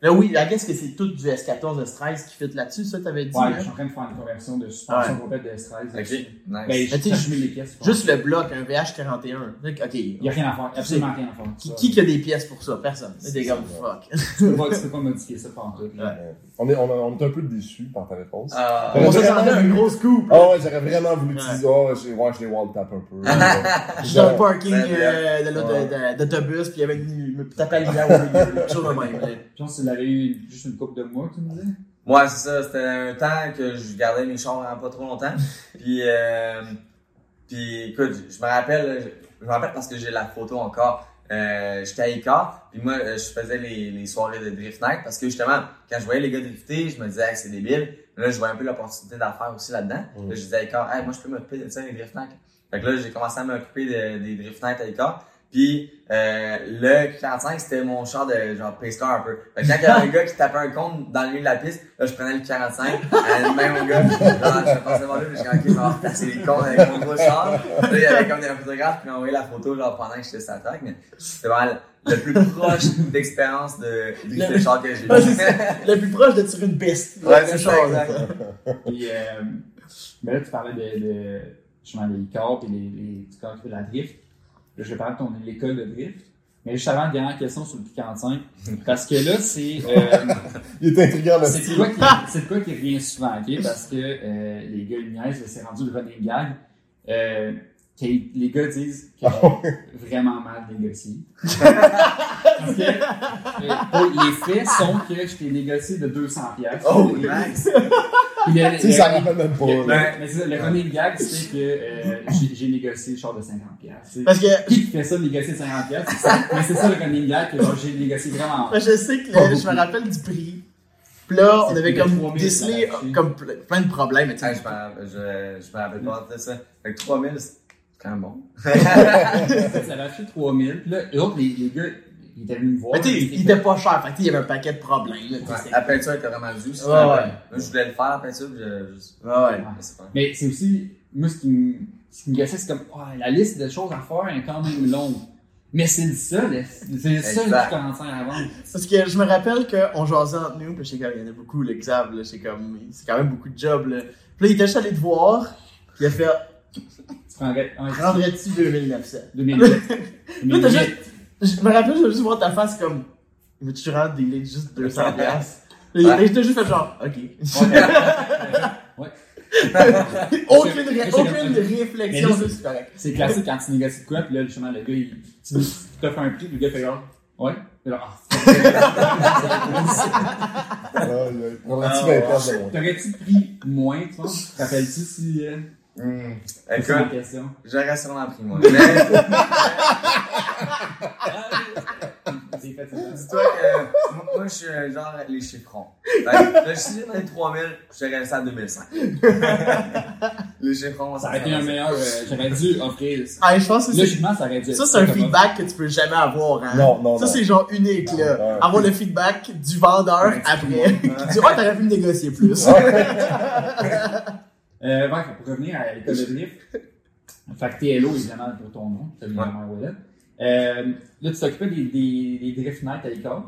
Là, oui, la guess que c'est tout du S14, S13 qui fit là-dessus, ça, t'avais dit. Ouais, hein? je suis en train de faire une conversion de suspension Ouais. complète de S13. Ok, Ben, nice. je tu sais, cherche les pièces. je Juste le bloc, un VH41. Ok. Il n'y a rien à faire, absolument rien à faire. Qui, qui a des pièces pour ça? Personne. C'est des gars, fuck. Tu peux pas, tu peux pas modifier ça par tout. On est, on, a- on est un peu déçus par ta réponse. Ah. On s'attendait à une grosse coupe. Ah ouais, j'aurais vraiment voulu que tu Ouais. dises, oh, j'ai, ouais, je les wall tap un peu. Je suis dans le parking Ouais. euh, de d'autobus, puis il y avait une, tapait la lumière au milieu, quelque chose de même. Je pense que tu l'avais eu juste une couple de mois, tu me disais? Ouais, c'est ça. C'était un temps que je gardais mes chars pas trop longtemps. Puis, euh, puis écoute, je me rappelle, je me rappelle parce que j'ai la photo encore. Euh, j'étais à Icar, puis moi, euh, je faisais les, les soirées de Drift Night parce que justement, quand je voyais les gars drifter, je me disais, hey, c'est débile. Mais là, je voyais un peu l'opportunité d'affaires aussi là-dedans. Mm. Là, je disais à Icar, hey, moi, je peux m'occuper de ça, les Drift Night. Fait que là, j'ai commencé à m'occuper de- des Drift Night à Icar. Puis euh, le 45, c'était mon char de genre pace car un peu. Fait que quand il y avait un gars qui tapait un compte dans le milieu de la piste, là je prenais le 45, euh, même au gars, genre, je passais par là, puis je disais ok, repasser les comptes avec mon gros char. Là il y avait comme des photographes qui m'ont envoyé la photo genre pendant que j'étais sur la track, mais c'était vraiment le plus proche d'expérience de drift de char que j'ai c'est eu. Le plus proche de tirer une piste. Ouais, Le c'est ça, là. exact. Puis, euh, ben là, tu parlais de, de justement des corps et les, les, du corps qui fait de la drift. Là, je vais parler de ton l'école de drift. Mais juste avant, dernière question sur le P45. Parce que là, c'est. euh, Il est intriguant, là. c'est quoi quoi qui revient souvent, ok? Parce que euh, les gars, ils niaisent, c'est rendu le running gag. Euh, que les gars disent que j'ai vraiment mal négocié. Parce que euh, pour- les faits sont que je t'ai négocié de 200 pièces. Oh, nice! Tu sais, ça rappelle même pas. le- là. mais c'est le running gag, c'est que euh, j'ai- négocié le char de 50$. piastres. Parce que Qui fait ça, négocier 50$? piastres? C'est ça. Mais c'est ça le running gag que j'ai négocié vraiment. Je sais que le- je me rappelle du prix. Puis là, on avait comme 3000 décelé comme ple- plein de problèmes. mais tu sais, Hey, je me je, je me rappelle pas de ça. Fait que 3000, c'est quand même bon. ça avait acheté 3000$. Puis là, les, les gars, ils étaient venus me voir. Mais tu il était pas cher. Fait tu il y avait un paquet de problèmes. Là, tu Ouais, la peinture était vraiment due. Ouais, ouais. Moi, je voulais le faire, la peinture, puis je, je, Ouais, ouais. je sais pas. Mais c'est aussi, moi, ce qui me, ce qui me gossait, c'est comme, ouais, la liste de choses à faire est quand même longue. Mais c'est le seul, c'est le seul qui commence à vendre. Parce que je me rappelle qu'on jasait entre nous, puis je sais qu'il y en a beaucoup, le Xav, là, c'est comme, c'est quand même beaucoup de jobs, là. Puis là, il était juste allé te voir, puis il a fait, Tu prendrais, prendrais-tu 2900? 2008. Là, t'as juste, je me rappelle, je juste voir ta face comme, veux-tu rendre des lignes juste 200 piastres? Et Ouais. j'étais juste fait genre, ok. Ouais. aucune, ré- réflexion, c'est correct. C'est classique quand tu négocies de quoi, puis là, justement, le gars, il, tu t'offres un prix, puis le gars fait genre, ouais. Là, ah. Prendrais-tu Ah, 20 ouais. piastres de moins? T'aurais-tu pris moins, tu vois? Te rappelles-tu si, ma Écoute, j'aurais sûrement pris moi. Mais fait. dis-toi que moi, moi, je suis genre les chiffrons. Là, je suis dans les 3000, j'aurais resté à 2005. les chiffrons, Ça aurait été un meilleur, euh, j'aurais dû offrir. Ah, je pense que c'est, Logiquement, ça aurait dû être ça, c'est un feedback que tu peux jamais avoir, hein. Non, non, Ça, non. c'est genre unique, là. Ouais. Avoir le feedback du vendeur Ouais, après, qui dit, oh, t'aurais pu me négocier plus. Euh, ouais, pour revenir à l'école de drift, fait que TLO, évidemment, pour ton nom, t'as mis Ouais. Euh, là, tu t'occupais des, des, des drift nights à l'école.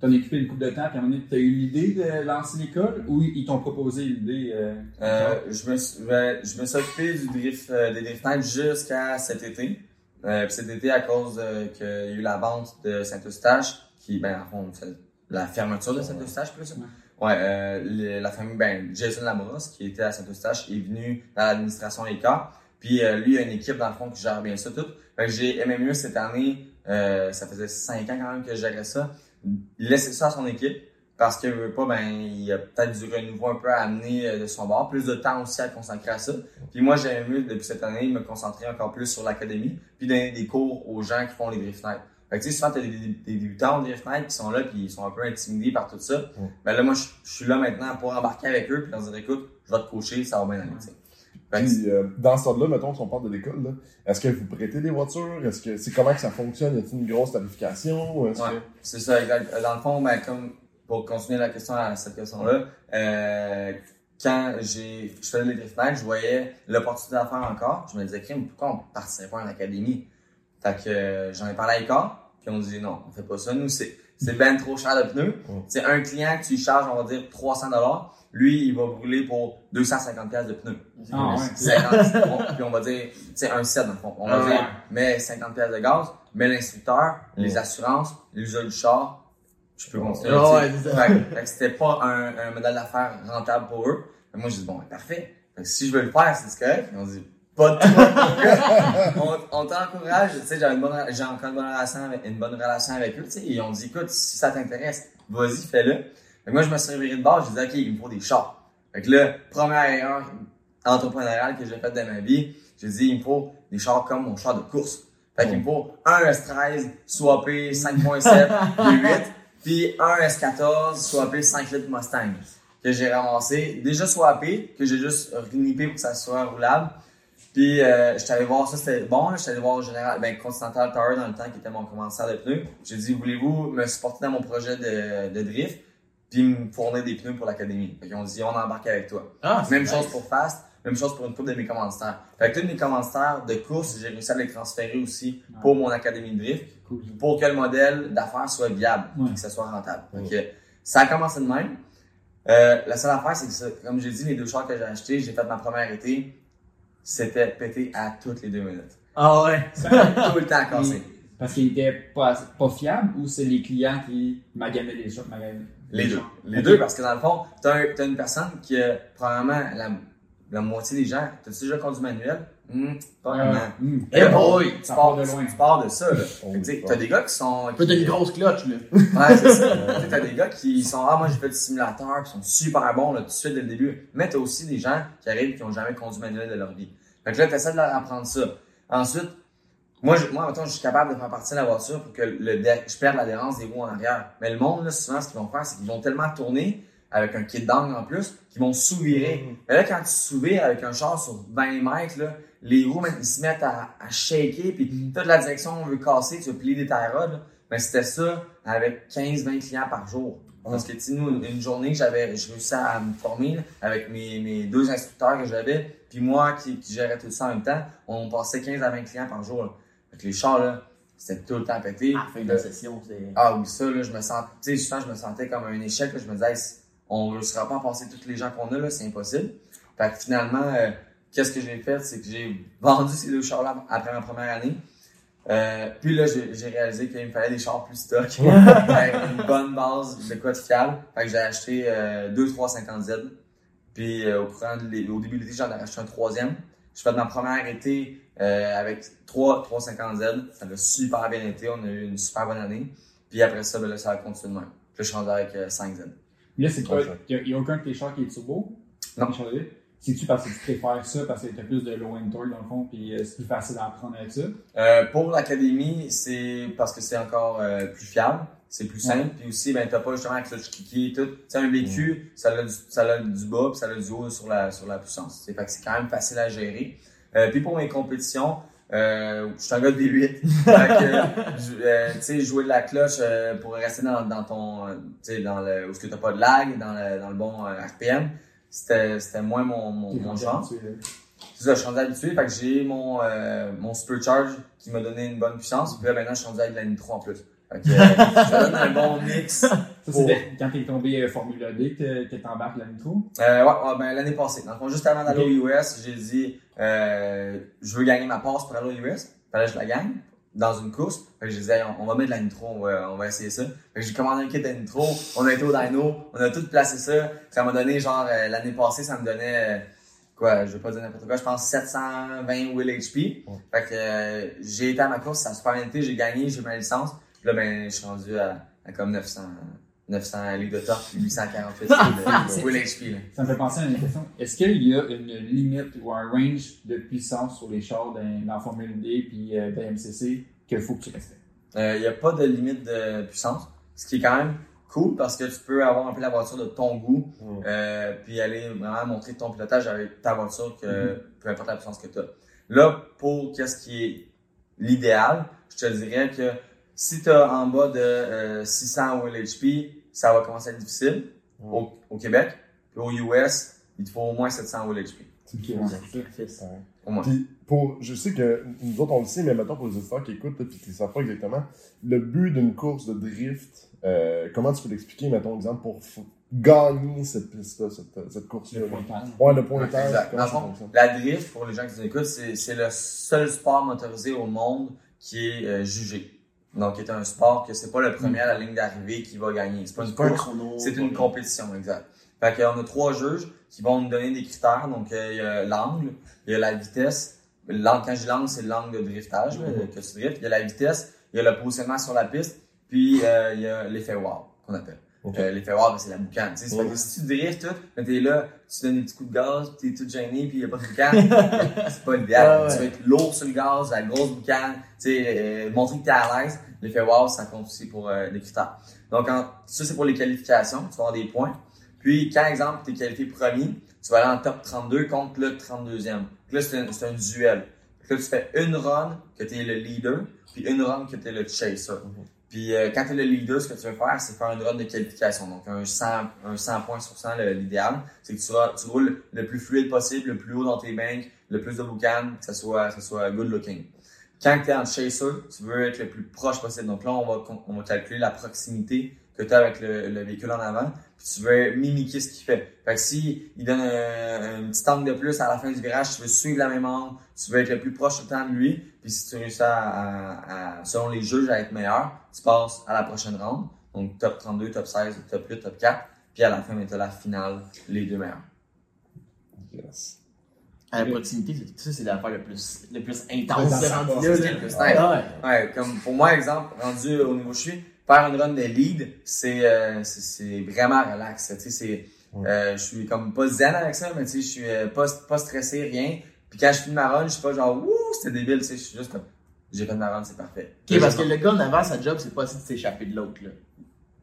T'en as occupé une couple de temps, puis à un moment donné, t'as eu l'idée de lancer l'école, ou ils t'ont proposé l'idée? Euh, Euh, je me suis, ben, je me suis occupé du drift, euh, des drift nights jusqu'à cet été. Euh, puis cet été, à cause qu'il y a eu la vente de Saint-Eustache, qui, ben, en fait la fermeture de Saint-Eustache, plus. Ouais. Euh, la famille, ben, Jason Lamorosse, qui était à Saint-Eustache, est venu dans l'administration écart. Puis euh, lui, il a une équipe, dans le fond, qui gère bien ça tout. Fait que j'ai MMU cette année, euh, ça faisait cinq ans quand même que je gérais ça. Il laissait ça à son équipe parce que veut pas, ben, il a peut-être du renouveau un peu à amener euh, de son bord, plus de temps aussi à consacrer à ça. Puis moi, j'ai aimé depuis cette année me concentrer encore plus sur l'académie, puis donner des cours aux gens qui font les nights. Fait que tu sais, souvent, t'as des, des, des débutants drift night qui sont là, puis ils sont un peu intimidés par tout ça. Mais là, moi, je, je suis là maintenant pour embarquer avec eux, puis leur dire, écoute, je vais te coacher, ça va bien aller, tu sais. Fait que Puis, euh, dans ce stade-là, mettons, si on parle de l'école, est-ce que vous prêtez des voitures? Est-ce que c'est comment que ça fonctionne? Y a-t-il une grosse tarification? Ouais, c'est ça, exact. Euh, Dans le fond, ben, comme pour continuer la question à cette question-là, euh, quand j'ai, je faisais les drift nights, je voyais l'opportunité d'en faire encore. Je me disais, crime, pourquoi on partirait pas en académie? Fait que euh, j'en ai parlé à Icor, puis on dit non, on fait pas ça. Nous, c'est, c'est ben trop cher de pneus. Mm. C'est un client que tu lui charges, on va dire, 300 dollars. Lui, il va brûler pour 250 pièces de pneus. Ah, ouais. 50, on- puis on va dire, c'est un set dans le fond. On va Ah, dire, ouais. mais 50 pièces de gaz, mais l'instructeur, les assurances, l'usage du char, je peux continuer. Ah sais. ouais, c'est ça. Fait, que- fait que c'était pas un, un modèle d'affaires rentable pour eux. Mais moi, j'ai dit, bon, ben, parfait. Fait que si je veux le faire, c'est correct. Ils ont dit, pas de on, on t'encourage. Tu sais, j'ai encore une bonne relation avec, une bonne relation avec eux, tu sais. Ils ont dit, écoute, si ça t'intéresse, vas-y, fais-le. Fait que moi, je me suis réveillé de base, j'ai dit, OK, il me faut des chars. Fait que là, première erreur entrepreneuriale que j'ai faite de ma vie, j'ai dit, il me faut des chars comme mon char de course. Fait qu'il me faut un S13 swappé 5.7 V8, puis un S14 swappé 5 litres Mustang que j'ai ramassé, déjà swappé, que j'ai juste renippé pour que ça soit roulable. Puis euh, je allé voir ça, c'était bon. Je suis allé voir au général, ben, Continental Tower dans le temps qui était mon commanditaire de pneus. J'ai dit, voulez-vous me supporter dans mon projet de, de drift, puis me fournir des pneus pour l'académie? Fait qu'ils ont dit, on embarque avec toi. Ah, c'est Même nice. chose pour Fast, même chose pour une couple de mes commanditaires. Fait que tous mes commanditaires de course, j'ai réussi à les transférer aussi pour mon académie de drift, Cool. pour que le modèle d'affaires soit viable, Ouais. et que ça soit rentable. Fait que ça a commencé de même. Euh, la seule affaire, c'est que, ça, comme j'ai dit, les deux chars que j'ai achetés, j'ai fait ma première été, c'était pété à toutes les deux minutes. Ah ouais? Tout le temps cassé. Parce qu'il était pas, pas fiable, ou c'est les clients qui maganaient les choses? Les deux. Les deux, parce que dans le fond, t'as un- t'as une personne qui a probablement la la moitié des gens, t'as-tu déjà conduit manuel? Hmm, pas Euh, vraiment. hum. Eh boy, tu Ça pars, de loin. tu pars de ça, là. Oh, Fait t'as des gars qui sont. Peut-être qui- une grosse cloche, là. Ouais, c'est ça. T'as des gars qui sont, ah, moi, j'ai fait du simulateur, puis sont super bons, là, tout de suite, dès le début. Mais t'as aussi des gens qui arrivent qui ont jamais conduit manuel de leur vie. Fait que là, t'essaies de leur apprendre ça. Ensuite, moi, je, moi, mettons, je suis capable de faire partir la voiture pour que le, je perde l'adhérence des roues en arrière. Mais le monde, là, souvent, ce qu'ils vont faire, c'est qu'ils vont tellement tourner avec un kit d'angle en plus, qu'ils vont sous-virer. Mais là, quand tu sous-vires avec un char sur 20 mètres, là, les roues, ils se mettent à, à shaker, puis toute la direction, on veut casser, tu veux plier des tie rods. Mais c'était ça avec 15-20 clients par jour. Parce que, tu sais, nous, une, journée, j'avais, j'ai réussi à me former là, avec mes, mes deux instructeurs que j'avais, puis moi qui, qui gérais tout ça en même temps, on passait 15 à 20 clients par jour. Là. Fait que les chars, là, c'était tout le temps pété. À la fin de la session, c'est. Ah oui, ça, là, je me sentais, tu sais, souvent, je me sentais comme un échec, là, je me disais, Hey, on ne réussira pas à passer tous les gens qu'on a, là, c'est impossible. Fait que finalement, euh, qu'est-ce que j'ai fait, c'est que j'ai vendu ces deux chars-là après ma première année. Euh, puis là, j'ai réalisé qu'il me fallait des chars plus stock, avec une bonne base de quoi de fiable. Fait que j'ai acheté euh, deux 350Z. Puis euh, au courant de l'é- au début de l'été, j'en ai acheté un troisième. J'ai fait ma première été euh, avec trois 350Z. Ça a super bien été. On a eu une super bonne année. Puis après ça, ben là, ça a continué de même. Puis je suis rendu avec euh, 5Z. Là, c'est ça. Il n'y a, aucun de tes chars qui est turbo. Non. C'est-tu parce que tu préfères ça, parce que tu as plus de low end torque dans le fond, puis euh, c'est plus facile à apprendre avec ça? Euh, pour l'académie, c'est parce que c'est encore euh, plus fiable, c'est plus simple, puis aussi ben t'as pas justement la clutch kické et tout. Tu sais un vécu, ça a du ça a du bas puis ça a du haut sur la sur la puissance. C'est fait que c'est quand même facile à gérer. Euh, puis pour mes compétitions, euh, je suis un gars de V8. fait que, je- euh, tu sais jouer de la cloche euh, pour rester dans dans ton tu sais dans le où est-ce que t'as pas de lag, dans le dans le bon RPM, c'était c'était moins mon mon, mon genre. C'est ça, je suis rendu habitué. Fait que j'ai mon, euh, mon supercharge qui m'a donné une bonne puissance. Puis là, maintenant, je suis rendu avec de la nitro en plus. Fait que, euh, ça donne un bon mix. Ça, Pour- c'est quand t'es tombé euh, Formula D que, que t'embarques la nitro? Euh, ouais, ouais, ben, l'année passée. Dans le fond, juste avant d'aller aux US, j'ai dit, euh, je veux gagner ma passe pour aller aux US. Fallait que je la gagne dans une course. Fait que je disais, on, on va mettre de la nitro, on va, on va essayer ça. Fait que j'ai commandé un kit de nitro. On a été au dyno. On a tout placé ça. Ça m'a donné, genre, euh, l'année passée, ça me donnait, euh, quoi, je vais pas dire n'importe quoi, je pense 720 wheel HP. Fait que euh, j'ai été à ma course, ça a super bien été, j'ai gagné, j'ai eu ma licence. Puis là, ben, je suis rendu à, à comme 900, 900 livres de torque, puis 848 de wheel HP, là. Ça me fait penser à une question. Est-ce qu'il y a une limite ou un range de puissance sur les chars dans, dans Formule D puis euh, BMCC qu'il faut que tu respectes? Euh, Il n'y a pas de limite de puissance, ce qui est quand même cool parce que tu peux avoir un peu la voiture de ton goût, Mm. euh, puis aller vraiment montrer ton pilotage avec ta voiture, que peu importe la puissance que tu as. Là, pour qu'est-ce qui est l'idéal, je te dirais que si tu as en bas de euh, 600 wheel HP, ça va commencer à être difficile au, au Québec. Puis au US, il te faut au moins 700 wheel HP. Sacrifice. Au moins. Puis, pour, je sais que nous autres, on le sait, mais mettons pour les auditeurs qui écoutent, puis qui ne savent pas exactement, le but d'une course de drift, euh, comment tu peux l'expliquer, mettons, exemple, pour gagner cette piste-là, cette, cette course-là? Le pointage. Ouais, le pointage? La drift, pour les gens qui nous écoutent, c'est c'est le seul sport motorisé au monde qui est euh, jugé. Donc, qui est un sport que c'est pas le premier à la ligne d'arrivée qui va gagner. C'est pas une C'est course, c'est une un- compétition, exact. Fait qu'on a trois juges qui vont nous donner des critères. Donc, il y a l'angle, il y a la vitesse. L'angle, quand je dis l'angle, c'est l'angle de driftage là, Mhm. que tu driftes. Il y a la vitesse, il y a le positionnement sur la piste, puis euh, il y a l'effet wow qu'on appelle. Euh, L'effet wow, ben, c'est la boucane. Tu sais, C'est fait Ouais. que si tu driftes tout, ben, t'es là, tu donnes des petits coups de gaz, t'es tout gêné, puis il n'y a pas de boucane. c'est pas l'idéal. Ouais, ouais. Tu vas être lourd sur le gaz, la grosse boucane, tu sais, euh, montrer que t'es à l'aise. L'effet wow, ça compte aussi pour euh, les critères. Donc, en- ça, c'est pour les qualifications. Tu vas avoir des points. Puis, quand, exemple, tu es qualifié premier, tu vas aller en top 32 contre le 32e. Puis Là, c'est un, duel. Là, tu fais une run que tu es le leader, puis une run que tu es le chaser. Puis, euh, quand tu es le leader, ce que tu veux faire, c'est faire une run de qualification. Donc, un 100, un 100 points sur 100, le- l'idéal. C'est que tu, roules- tu roules le plus fluide possible, le plus haut dans tes banks, le plus de boucan, que ça soit, que ça soit good looking. Quand tu es en chaser, tu veux être le plus proche possible. Donc là, on va, on va calculer la proximité que tu as avec le, le véhicule en avant. Puis tu veux mimiquer ce qu'il fait. Fait que si il donne un, un petit angle de plus à la fin du virage, tu veux suivre la même angle, tu veux être le plus proche tout le temps de lui. Puis si tu réussis à, à- à- selon les juges, à être meilleur, tu passes à la prochaine ronde. Donc top 32, top 16, top 8, top 4. Puis à la fin, tu as la finale, les deux meilleurs. Yes. À la proximité, c'est- ça, c'est l'affaire le plus, le plus intense là. c'est là. le plus nice. ouais. Ouais, comme pour moi, exemple, rendu au niveau où je suis, faire une run de lead, c'est euh, c'est- c'est vraiment relax. Tu sais, c'est Ouais. euh, je suis comme pas zen avec ça, mais tu sais, je suis euh, pas, pas stressé, rien. Puis quand je finis ma run, je suis pas genre wouh, c'était débile, tu sais, je suis juste comme j'ai fait ma run, c'est parfait. Ok, parce que le gars en avant, sa job, c'est pas aussi de s'échapper de l'autre, là.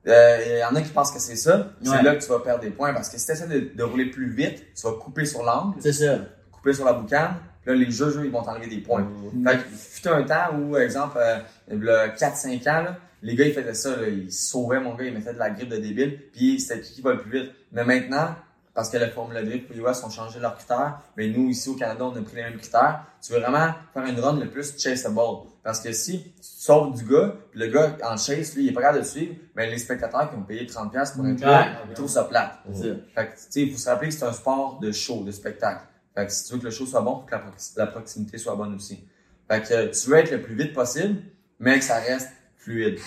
Euh, Il y en a qui pensent que c'est ça. C'est Ouais. là que tu vas perdre des points parce que si tu essaies de, de rouler plus vite, tu vas couper sur l'angle, C'est ça. Couper sur la boucane. Puis là, les jeux, jeux, ils vont t'enlever des points. Fait que, fut un temps où, exemple, euh, le 4-5 ans, là, les gars, ils faisaient ça, là, ils sauvaient mon gars, ils mettaient de la grippe de débile, puis c'était qui qui va le plus vite. Mais maintenant, parce que la Formule Drift et US ont changé leurs critères, mais nous, ici au Canada, on a pris les mêmes critères. Tu veux vraiment faire une run le plus chaseable. Parce que si tu sauves du gars, puis le gars en chase, lui, il est pas capable de te suivre, mais les spectateurs qui ont payé 30$ pour être là, Ouais. ils trouvent ça plate. Ça. Fait que, tu sais, il faut se rappeler que c'est un sport de show, de spectacle. Fait que si tu veux que le show soit bon, faut que la, prox- la proximité soit bonne aussi. Fait que euh, tu veux être le plus vite possible, mais que ça reste fluide.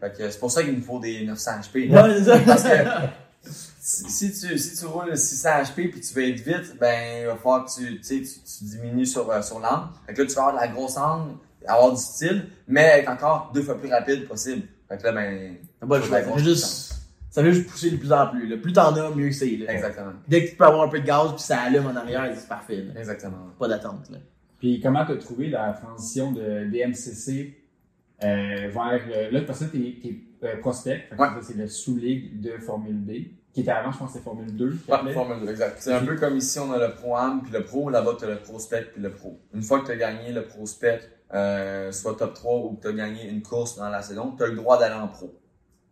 Fait que c'est pour ça qu'il nous faut des 900 HP. Ouais. Parce que si, si tu, si tu roules 600 HP puis tu veux être vite, ben, il va falloir que tu, tu, tu, diminues sur, euh, sur l'angle. Fait que là, tu vas avoir de la grosse angle, avoir du style, mais être encore deux fois plus rapide possible. Fait que là, ben, le choix. Ça fait juste, ça fait juste pousser de plus en plus. là. Plus t'en as, mieux c'est. là. exactement. Dès que tu peux avoir un peu de gaz puis ça allume en arrière, c'est parfait. là. Exactement. Pas d'attente. là. Puis comment tu as trouvé la transition de DMCC euh, vers. euh, là, parce que t'es es, euh, prospect, Ouais. ça, c'est le sous-ligue de Formule D, qui était avant, je pense que c'était Formule 2. qui Ouais, appelait. Formule 2, exact. C'est un peu comme ici, on a le Pro Am puis le Pro. Là-bas, tu as le Prospect puis le Pro. Une fois que tu as gagné le Prospect, euh, soit top 3 ou que tu as gagné une course dans la saison, tu as le droit d'aller en Pro.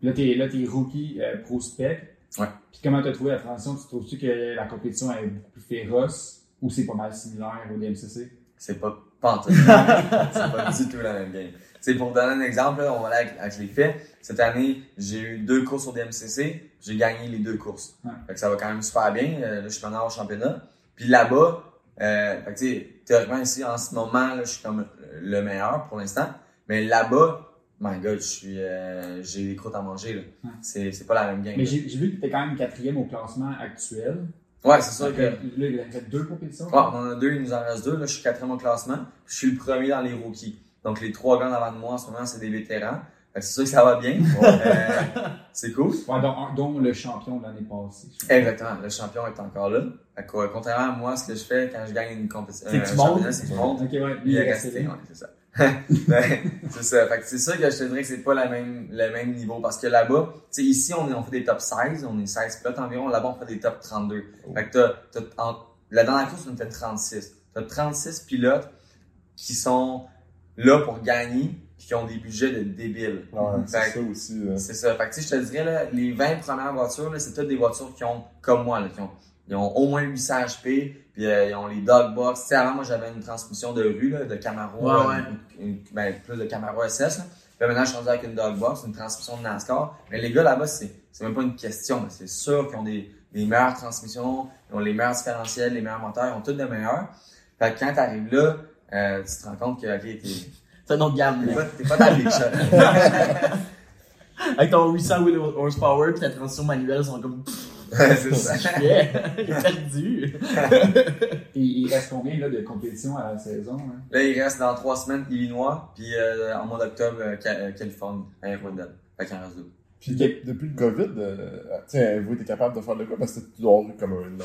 Là, t'es là, t'es rookie euh, prospect. Ouais. Puis comment tu as trouvé la transition? Tu trouves-tu que la compétition est beaucoup plus féroce ou c'est pas mal similaire au DMCC? C'est pas pantoute. c'est pas du tout la même game. Tu sais, pour donner un exemple, là, on va aller avec, avec les faits. Cette année, j'ai eu deux courses au DMCC. J'ai gagné les deux courses. Ouais. Fait que ça va quand même super bien. Euh, là, je suis maintenant au championnat. Puis là-bas, euh, fait que, tu sais, théoriquement ici, en ce moment, là, je suis comme le meilleur pour l'instant. Mais là-bas, my god, je suis, euh, j'ai des croûtes à manger, là. Ouais. C'est, c'est pas la même game. Mais j'ai j'ai vu que tu étais quand même quatrième au classement actuel. Ouais, c'est sûr que, Après, Là, il a fait deux compétitions. Ouais, on en a deux, il nous en reste deux. Là, je suis quatrième au classement. Je suis le premier dans les rookies. Donc, les trois gars avant de moi, en ce moment, c'est des vétérans. Fait que c'est sûr que ça va bien. Euh, c'est cool. Ouais, dont, dont le champion de l'année passée. Exactement. Le champion est encore là. Fait que, euh, contrairement à moi, ce que je fais quand je gagne une compétition, C'est que tu montes. c'est que je monte. Ok, ouais, lui, Il est est resté, ouais, c'est ça. Ben, c'est ça. Fait que c'est sûr que je te dirais que c'est pas la même, le même niveau. Parce que là-bas, tu sais, ici, on, est, on fait des top 16, on est 16 pilotes environ. Là-bas, on fait des top 32. Fait que t'as, t'as, en- la dernière course, on était 36. T'as 36 pilotes qui sont là pour gagner puis qui ont des budgets de débiles. Ouais, c'est ça aussi. C'est ça. Fait que, je te dirais, là, les 20 premières voitures, là, c'est toutes des voitures qui ont, comme moi, là, qui ont, ils ont au moins 800 HP, puis euh, ils ont les dog box. Tu sais, avant, moi, j'avais une transmission de rue, là, de Camaro, Ouais, euh, ouais. une- une- ben, plus de Camaro SS, là. Puis maintenant, je suis rendu avec une dog box, une transmission de NASCAR. Mais les gars, là-bas, c'est, c'est même pas une question. C'est sûr qu'ils ont des, des meilleures transmissions, ils ont les meilleurs différentiels, les meilleurs moteurs, ils ont tous de meilleurs. Fait que quand t'arrives là, euh, tu te rends compte que, ok, t'es, C'est une autre gamme. t'es pas, t'es pas dans les. Avec ton 800 wheel horsepower puis ta transition manuelle, ils sont comme. c'est ça. Il est perdu. Et il reste combien là, de compétitions à la saison? hein? Là, il reste dans trois semaines Illinois, puis euh, en mois d'octobre, euh, euh, Californie, à Airwoodale. Fait qu'il en reste deux. Puis de- depuis le COVID, euh, tu sais, vous êtes capable de faire de quoi? Parce que tu dois comme un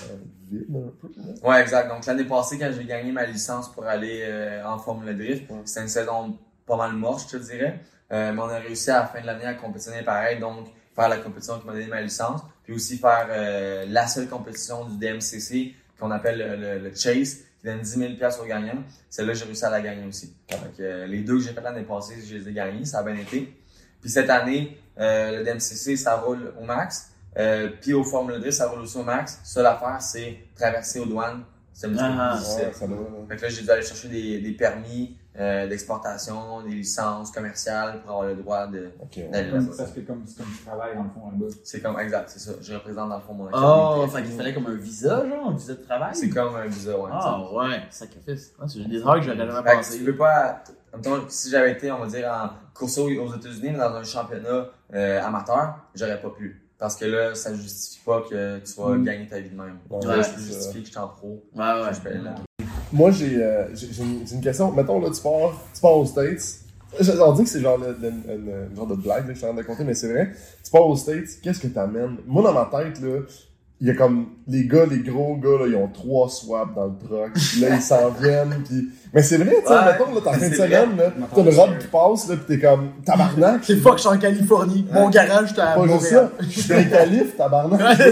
vide un peu. là. Ouais, exact. Donc l'année passée, quand j'ai gagné ma licence pour aller euh, en Formule Drift, Ouais. c'était une saison pas mal morte, je te dirais. Euh, mais on a réussi à la fin de l'année à compétitionner pareil, donc faire la compétition qui m'a donné ma licence, puis aussi faire euh, la seule compétition du DMCC qu'on appelle le, le- le Chase, qui donne 10 000 pièces aux gagnants. Celle-là, j'ai réussi à la gagner aussi. Donc, euh, les deux que j'ai fait l'année passée, je les ai gagnés, ça a bien été. Puis cette année, euh, le DMCC, ça roule au max. Euh, puis au Formule 2, ça roule aussi au max. Seule affaire, c'est traverser aux douanes. Peu Ah, plus difficile. Ouais, ça doit. Fait que là, j'ai dû aller chercher des, des permis euh, d'exportation, des licences commerciales pour avoir le droit de Ok. d'aller Comme- là-bas. Parce que comme, c'est comme tu travailles dans le fond là-bas. C'est comme, exact, c'est ça. Je représente dans le fond mon Oh, activité. fait qu'il fallait comme un visa, genre, un visa de travail? C'est comme un visa, ouais. Ah, ouais, sacrifice. Ah, c'est des heures que j'aurais jamais Fait que pensé. tu peux pas, mettons, si j'avais été, on va dire, en course aux aux États-Unis, mais dans un championnat euh, amateur, j'aurais pas pu. Parce que là, ça justifie pas que tu vas Mm. gagner ta vie de même. Ouais, Là, ça. justifier que je suis en pro. Ouais, ouais. Je peux aller là. moi, j'ai euh, j'ai- une, question. Mettons, là, tu pars, tu pars aux States. Je- On dit que c'est genre le, le- le- le genre de blague là, que je suis en train de compter, mais c'est vrai. Tu pars aux States, qu'est-ce que t'amènes? Moi, dans ma tête, là, il y a comme les gars, les gros gars, là, ils ont trois swaps dans le truck. Puis là, ils s'en viennent. Puis... Mais c'est vrai, tu sais, Ouais, mettons, là, t'as fin de semaine, là, t'as une robe qui passe, là, pis t'es comme tabarnak. C'est fuck, je suis en Californie. Mon garage, j'étais à Pas juste ça. Je suis un calife, tabarnak. Je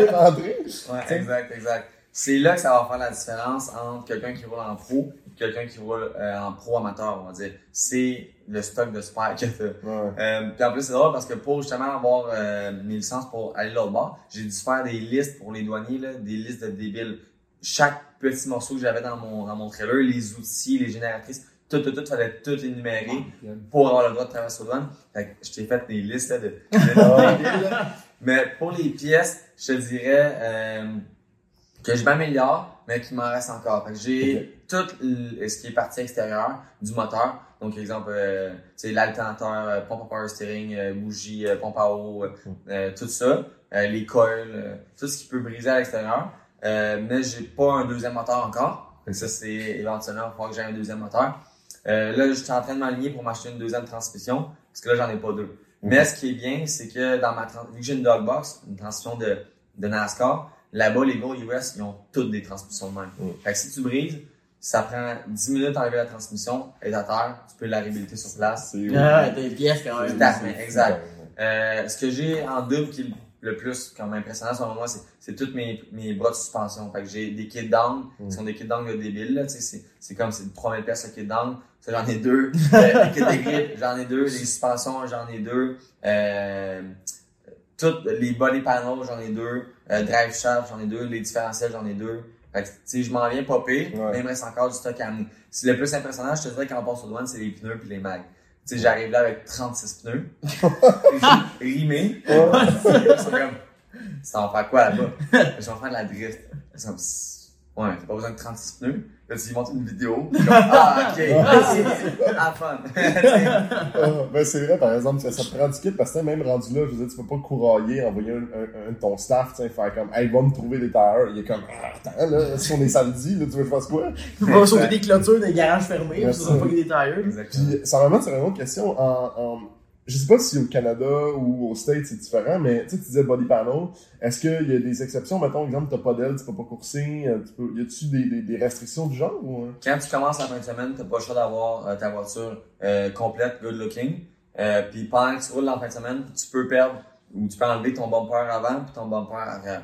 veux rentrer. Ouais, exact, exact. C'est là que ça va faire la différence entre quelqu'un qui roule en pro et quelqu'un qui roule euh, en pro amateur, on va dire. C'est le stock de spare que t'as. Ouais. Euh, puis en plus, c'est drôle parce que pour justement avoir euh, mes licences pour aller l'autre bord, j'ai dû faire des listes pour les douaniers, là, des listes de débiles. Chaque petit morceau que j'avais dans mon, dans mon trailer, les outils, les génératrices, tout, tout, tout, fallait tout énumérer pour avoir le droit de traverser aux douanes. Fait que je t'ai fait des listes là, de, de. Mais pour les pièces, je te dirais euh, que je m'améliore, mais qu'il m'en reste encore. Fait que j'ai tout ce qui est partie extérieure du moteur. Donc, exemple, euh, l'alternateur, euh, pompe à power steering, euh, bougie, euh, pompe à eau, euh, euh, tout ça, euh, les coils, tout ce qui peut briser à l'extérieur. Euh, mais j'ai pas un deuxième moteur encore. Ça, c'est éventuellement, il va falloir que j'ai un deuxième moteur. Euh, là, je suis en train de m'aligner pour m'acheter une deuxième transmission, parce que là, j'en ai pas deux. Mais ce qui est bien, c'est que dans ma vu que j'ai une dogbox, une transmission de, de NASCAR, là-bas, les gars US, ils ont toutes des transmissions de même. Mm. Fait que si tu brises, ça prend 10 minutes à enlever la transmission, elle est à terre, tu peux la réhabiliter sur place. C'est Ah, t'as une pièce quand même. À fait, exact. Euh, ce que j'ai en double qui est le plus comme impressionnant selon moi, c'est, toutes mes, mes bras de suspension. Fait que j'ai des kits down, Mm. qui sont des kits down débiles, là, tu sais, c'est, c'est comme c'est 3000 pièces le kit down. Ça, j'en ai deux. Euh, les kits de grip, j'en ai deux. Les suspensions, j'en ai deux. Euh, toutes les body panels, j'en ai deux. Euh, drive shaft, j'en ai deux. Les différentiels, j'en ai deux. Fait que, tu sais, je m'en viens popper, Ouais. mais il me reste encore du stock à amener. C'est le plus impressionnant, je te dirais, quand on passe aux douanes, c'est les pneus puis les mags. Tu sais, j'arrive là avec 36 pneus. rimés. Ils sont comme, ça va faire quoi là-bas? Je vais faire de la drift. Ouais, t'as pas besoin de 36 pneus. Là, tu lui montres une vidéo. Comme, ah, ok. Ah, fun. Ah, ben c'est vrai, par exemple, ça, ça te prend du kit parce que même rendu là, je veux dire, tu peux pas courailler, envoyer un, un, ton staff, tu sais, faire comme, hey, va me trouver des tailleurs. Il est comme, ah, attends, là, si on est samedi, là, tu veux que je fasse quoi? Tu vas sauver des clôtures des garages fermés, tu Merci. vas pas que des tailleurs. Puis, ça m'amène sur une autre question. En, en, je sais pas si au Canada ou aux States c'est différent, mais tu sais, tu disais body panel. Est-ce qu'il y a des exceptions? Mettons, exemple, t'as pas d'aile, tu peux pas courser. euh, Tu peux, y a-tu des, des, des restrictions du genre? Ou... euh? Quand tu commences la fin de semaine, t'as pas le choix d'avoir euh, ta voiture euh, complète, good looking. Euh, puis pendant que tu roules en fin de semaine, tu peux perdre ou tu peux enlever ton bumper avant puis ton bumper arrière.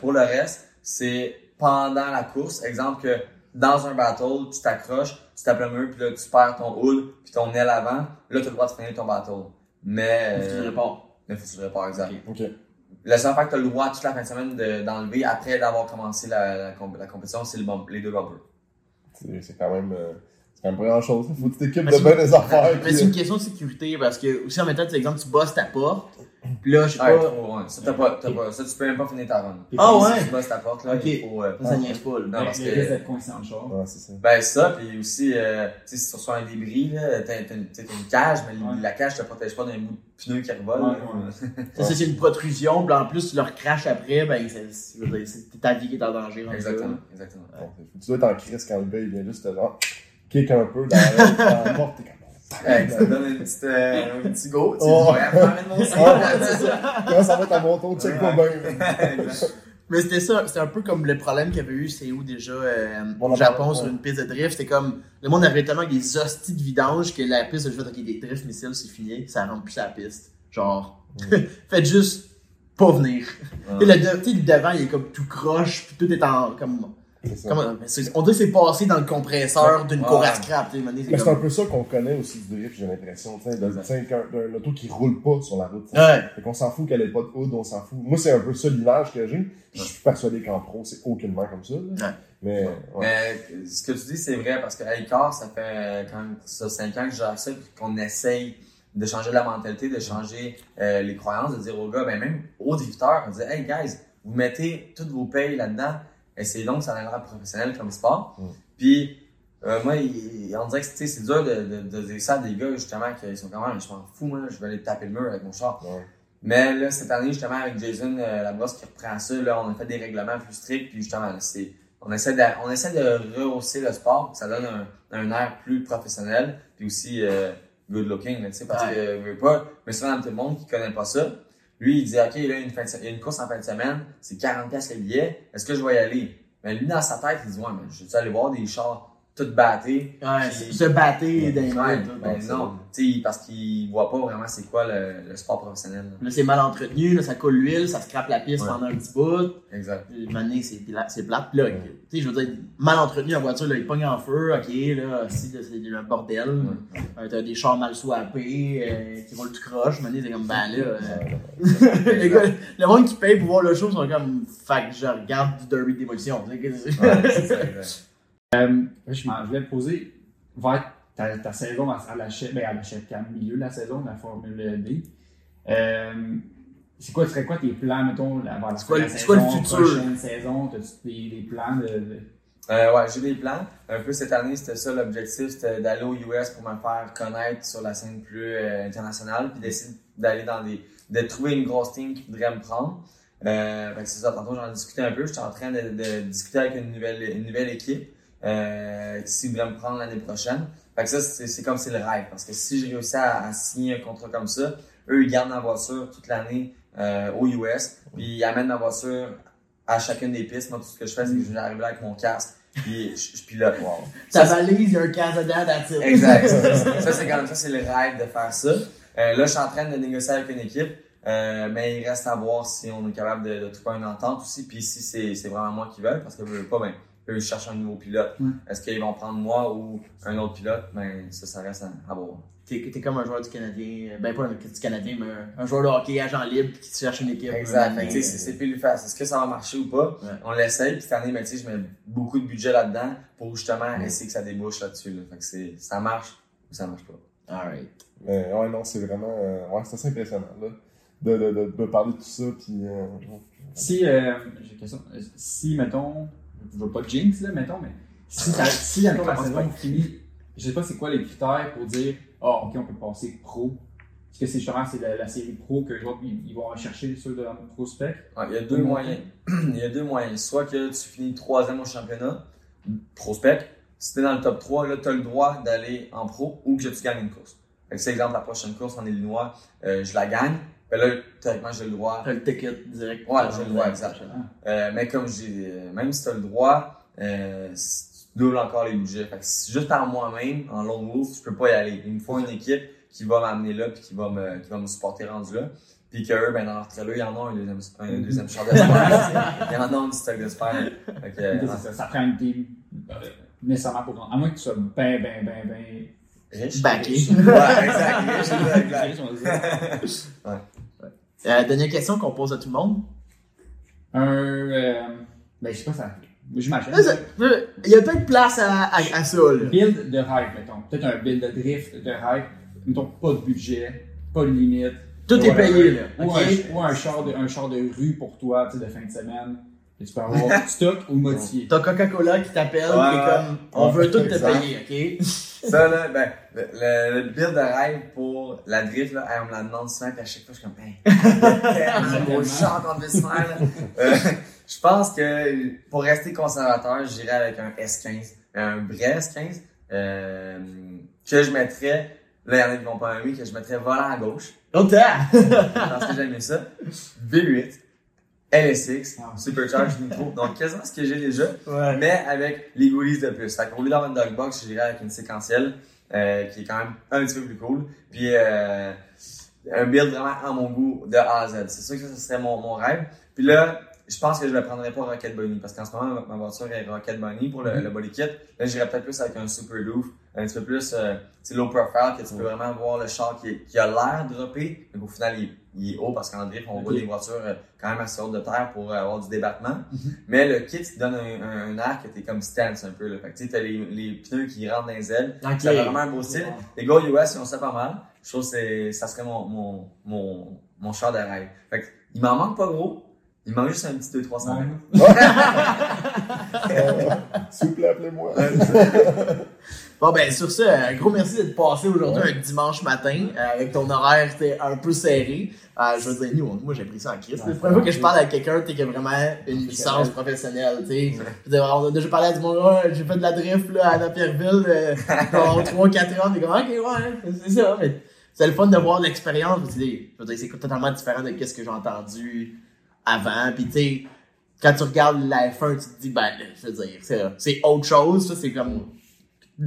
Pour le reste, c'est pendant la course. Exemple que dans un battle, tu t'accroches, tu tapes le mur, puis là tu perds ton hood puis ton aile avant. Là, tu as le droit de freiner ton battle. Mais, Tu euh, réponds. mais faut que tu le répares, exact. Ok. La seule fois que tu as le droit toute la fin de semaine de- d'enlever après d'avoir commencé la, la, comp- la compétition, c'est le bump- les deux bumpers. C'est c'est quand même. euh, pas grand chose. Faut que tu t'équipes de bien des affaires. Mais c'est une question de sécurité parce que, aussi en même temps, tu exemple, tu bosses ta porte, puis là, je sais pas. Ça, t'as pas, t'as pas, ça, tu peux même pas finir ta run. Ah Si ouais? tu bosses ta porte, là, Ok. il faut, euh, ça niaise pas, là. Non, parce que- d'être coincé en char. Ouais, c'est ça. Ben, ça, puis aussi, euh, tu sais, si tu reçois un débris, là, t'as, une- une cage, mais Ouais. la cage te protège pas d'un bout de pneu qui revole. Ouais, là. ouais. Ça, c'est une protrusion, puis en plus, tu leur craches après, ben, c'est, ta vie qui est en danger. Exactement, exactement. Bon, tu dois être en crise quand le gars il vient juste te genre, kick un peu dans la, porte, t'es comme. Hey, ça te donne une petite, euh, un petit go, tu sais, Oh. mon. Ah, ça. Va être à mon tour, check pas bien. Exact. Mais c'était ça, c'était un peu comme le problème qu'il y avait eu, c'est où déjà, euh, au Japon, sur une piste de drift, c'était comme, le monde avait tellement des hosties de vidange que la piste, je fait, ok, des drift missiles, c'est fini, ça rentre plus sur la piste. Genre, faites juste pas venir. Tu sais, le, de- tu sais, le devant, il est comme tout croche, puis tout est en, comme, On dirait que c'est passé dans le compresseur d'une Ouais. cour à scrap, c'est Mais c'est un peu ça qu'on connaît aussi du drift, j'ai l'impression. D'un auto qui roule pas sur la route. Ouais. Fait qu'on s'en fout qu'elle ait pas de hood, on s'en fout. Moi, c'est un peu ça l'image que j'ai. Je suis persuadé qu'en pro, c'est aucunement comme ça. là. Mais, ouais. Mais ce que tu dis, c'est vrai, parce qu'à Icar, ça fait quand même ça, 5 ans que gère ça, qu'on essaye de changer la mentalité, de changer euh, les croyances, de dire aux gars, ben même aux drifteurs, de dire, hey guys, vous mettez toutes vos payes là-dedans, essayez donc ça deviendra professionnel comme sport. Mm. Puis, euh, moi, il- on dirait que c'est dur de, de, de dire ça à des gars, justement, qui sont quand même, je m'en fous, moi, je vais aller taper le mur avec mon char. Mais là, cette année, justement, avec Jason euh, Labrosse qui reprend ça, là, on a fait des règlements plus stricts, puis justement, c'est, on essaie de, on essaie de rehausser le sport, que ça donne un, un air plus professionnel, puis aussi euh, good looking, tu sais, parce Ouais. que veux pas, mais souvent dans tout le monde qui connaît pas ça, lui il dit ok là il y a une course en fin de semaine, c'est 40 pièces le billet, est-ce que je vais y aller? Mais lui dans sa tête il dit ouais mais je vais aller voir des chars tout. Ouais, Puis- se battre dans les Ouais, ben tout. non, parce qu'il voit pas vraiment c'est quoi le, le sport professionnel. là. Là, c'est mal entretenu, là, ça coule l'huile, ça scrape la piste Ouais. pendant un petit bout. Exact. Mané, c'est pla- c'est plate. Puis Là, tu sais, je veux dire, mal entretenu en voiture, là, il pogne en feu, ok, là, si, c'est un bordel. Euh, T'as des chars mal swappés, euh, qui volent tout croche. Mané, c'est comme, ben là, euh, les gars, le monde qui paye pour voir le show sont comme, que je regarde du derby démolition. ça, exact. Je, voulais te poser vers ta, ta saison à, à la chef, ben à la chef, au milieu de la saison de la Formule D. Euh, c'est quoi, serait quoi tes plans, mettons, vers la quoi la c'est quoi le saison, futur? prochaine saison? T'as-tu des, des plans de. de- Euh, ouais, j'ai des plans. Un peu cette année, c'était ça l'objectif, c'était d'aller aux US pour me faire connaître sur la scène plus euh, internationale, puis d'essayer d'aller dans des, de trouver une grosse team qui voudrait me prendre. Euh, fait que c'est ça. Tantôt j'en discutais un peu. J'étais en train de, de discuter avec une nouvelle, une nouvelle équipe euh, qui voudrait me prendre l'année prochaine. Fait que ça, c'est comme c'est le rêve. Parce que si je réussis à, à signer un contrat comme ça, eux ils gardent ma voiture toute l'année euh, aux US, puis ils amènent ma voiture à chacune des pistes. Moi, tout ce que je fais, c'est que je vais arriver là avec mon casque, puis je, je pilote. Wow. Ta Ça, valise, il y a un casque dedans, that's. Exact. Ça, c'est quand même ça, c'est le rêve de faire ça. Euh, là, je suis en train de négocier avec une équipe, euh, mais il reste à voir si on est capable de, de trouver une entente aussi, puis si c'est, c'est vraiment moi qui veux, parce que je veux pas, ben, eux, ils cherchent un nouveau pilote. Ouais. Est-ce qu'ils vont prendre moi ou un autre pilote? Ben, ça, ça reste à, à voir. T'es t'es comme un joueur du Canadien, ben pas un du Canadien, mais un, un joueur de hockey, agent libre, qui cherche une équipe. Exact. euh, c'est, pile face. Est-ce que ça va marcher ou pas? Ouais. On l'essaye, puis cette année, ben, tu sais, je mets beaucoup de budget là-dedans pour justement essayer que ça débouche là-dessus, là. Fait que c'est, ça marche ou ça marche pas. Alright. Mais ouais, non, c'est vraiment. euh, ouais, c'est assez impressionnant, là. De, de, de, de parler de tout ça, puis. euh, Si, euh, j'ai une question. Euh, Si, mettons, je veux pas de jinx, là, mettons, mais si, si mettons, la saison finit, je sais pas c'est quoi les critères pour dire, ah, ok, on peut passer pro. Est-ce que c'est justement c'est la, la série pro que les autres, ils, ils vont rechercher ceux de prospect? Ouais, il y a deux moyens. il y a deux moyens. Soit que tu finis troisième au championnat, prospect. Si t'es dans le top 3, là, tu as le droit d'aller en pro ou que tu gagnes une course. C'est exemple, la prochaine course en Illinois, euh, je la gagne. Ben là, théoriquement, j'ai le droit. T'as le ticket direct. Ouais, j'ai le droit, exact. Euh, mais comme j'ai, même si tu as le droit, euh, si tu doubles encore les budgets. Fait que si- juste par moi-même, en long move, je peux pas y aller. Il me faut une équipe qui va m'amener là puis qui va me, qui va me supporter rendu là. Puis qu'eux, ben, dans leur trailer, ils en ont un deuxième, un deuxième char d'espace. Ils en ont une stock d'espace. Fait que, euh, Ok, c'est ça, ça prend une team euh, nécessairement pour À moins que tu sois ben, ben, ben, ben. riche. Backé. Ouais, exact. riche, exact. on va dire. Euh, dernière question qu'on pose à tout le monde? Un. Euh, ben, je sais pas ça. J'imagine. Il y a peut-être place à, à, à ça, là. Build de rêve, mettons. Peut-être un build de drift de rêve. Mettons, pas de budget, pas de limite. Tout est payé, là. Ou, Ok? un, ou un, char de, un char de rue pour toi, tu sais, de fin de semaine. Et tu peux avoir stock ou modifié. T'as Coca-Cola qui t'appelle, Ouais, comme, on veut tout te payer, ok? Ça, là, ben, le, le, le build de rêve pour la drift, là, hey, on me la demande souvent, puis à chaque fois, je suis comme, hey, tellement beau char qu'on devait se faire, là. Euh, je pense que pour rester conservateur, j'irais avec un S15, un vrai S15, euh, que je mettrais, là, il y en a qui vont pas aimer, que je mettrais volant à gauche, Autant! parce que j'aimais ça, V8, LSX. Supercharged Nitro, donc quasiment ce que j'ai déjà, Ouais. mais avec les goodies de plus. Fait qu'au lieu d'avoir une dog box, j'irais avec une séquentielle euh, qui est quand même un petit peu plus cool. Puis euh, un build vraiment à mon goût de A à Z. C'est sûr que ça, ce serait mon, mon rêve. Puis là, je pense que je ne le prendrais pas Rocket Bunny parce qu'en ce moment, ma- voiture est Rocket Bunny pour le, le body kit. Là, j'irais peut-être plus avec un Super Doof, un petit peu plus euh, c'est low profile, que tu peux vraiment voir le char qui, qui a l'air droppé, mais qu'au final, il, il est haut parce qu'en drift, on voit des voitures euh, quand même assez hautes de terre pour euh, avoir du débattement. Mais le kit, donne un, un, un air que t'es comme stance un peu. Là. Fait que tu sais, t'as les, les pneus qui rentrent dans les ailes. Ok. Ça fait vraiment un beau style. Les gars US, ils ont ça pas mal. Je trouve que ça serait mon, mon, mon, mon char de rêve. Fait que, il m'en manque pas gros. Il manque juste un petit 2-3 semaines. S'il vous plaît, appelez-moi. Bon, ben, sur ça, un gros merci d'être passé aujourd'hui Ouais. un dimanche matin, euh, avec ton horaire c'était un peu serré. Euh, je veux dire, nous, moi, j'ai pris ça en crise. C'est la première fois que je parle avec quelqu'un, qui a vraiment une licence professionnelle, tu sais. Dire, On a déjà parlé à du monde, Ouais, j'ai fait de la drift, là, à Napierville, euh, dans 3-4 heures, t'es comme, ok, ouais, c'est ça, mais c'est le fun de voir l'expérience, que, je veux dire, c'est totalement différent de ce que j'ai entendu avant, puis tu sais, quand tu regardes la F1, tu te dis, ben, je veux dire, c'est, c'est autre chose, ça, c'est comme,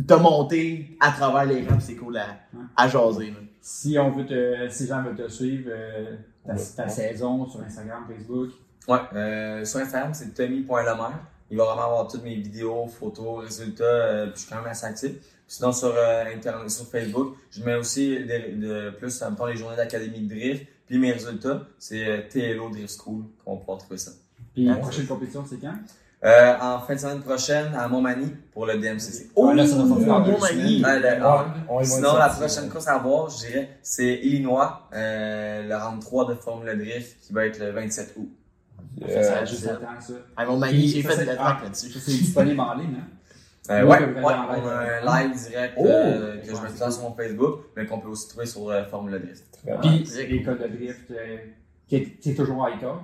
te monter à travers les rangs, pis c'est cool à, à jaser, là. Si on veut te, si les gens veulent te suivre, euh, ta, saison sur Instagram, Facebook. Ouais, euh, sur Instagram, c'est tommy.lemaire. Il va vraiment avoir toutes mes vidéos, photos, résultats, euh, puis je suis quand même assez actif. Sinon, sur euh, Internet, sur Facebook, je mets aussi des- de, plus, en même temps, les journées d'académie de drift, puis mes résultats, c'est euh, TLO Drift School qu'on va pouvoir trouver ça. Puis la prochaine compétition, c'est quand? Euh, en fin de semaine prochaine, à Montmagny, pour le DMCC. Ah, là, ça va faire dans deux Montmagny. semaines. Ouais, le- ah, On Sinon, la prochaine course à voir, je dirais, c'est Illinois, euh, le round 3 de Formule Drift, qui va être le 27 août. Ça, a juste. À mon mari, Puis, j'ai fait de c'est- la ah, track là-dessus. C'est disponible en ligne, hein? Euh, Oui, ouais, ouais, on a un live direct Oh! euh, que je cool. sur mon Facebook, mais qu'on peut aussi trouver sur euh, Formule Drift. Très bien. Puis c'est l'école de drift, euh, qui est, qui est toujours à ICA.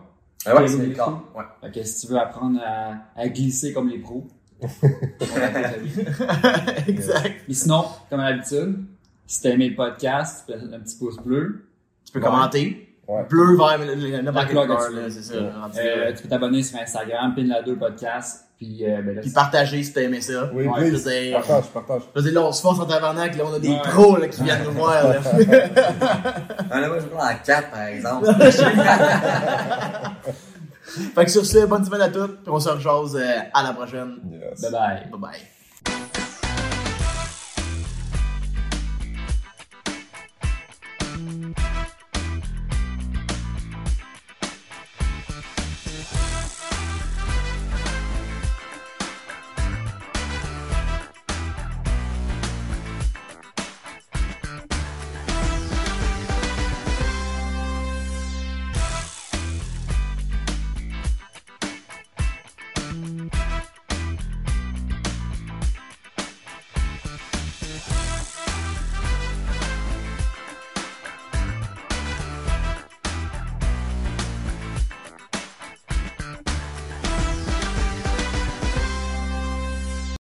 Euh, ouais, c'est Drift. School. Ouais. Fait que si tu veux apprendre à, à glisser comme les pros, exact. Mais sinon, comme à l'habitude, si t'as aimé le podcast, tu fais un petit pouce bleu. Tu peux Ouais. commenter. Ouais. Bleu vers le, le, n'importe couleur, là. tu peux t'abonner sur Instagram, pin la 2 podcast. Puis, euh, ben là, Puis c'est- partager si t'as aimé ça. Oui, Ouais, please. dire, Partage, partage. dire, là, on se force en tabarnak, là, on a des Ouais. pros, là, qui viennent nous voir, là. Ah, là, moi, je prends la 4, par exemple. fait que sur ce, bonne semaine à toutes, puis on se rejase euh, à la prochaine. Yes. bye bye. Bye bye.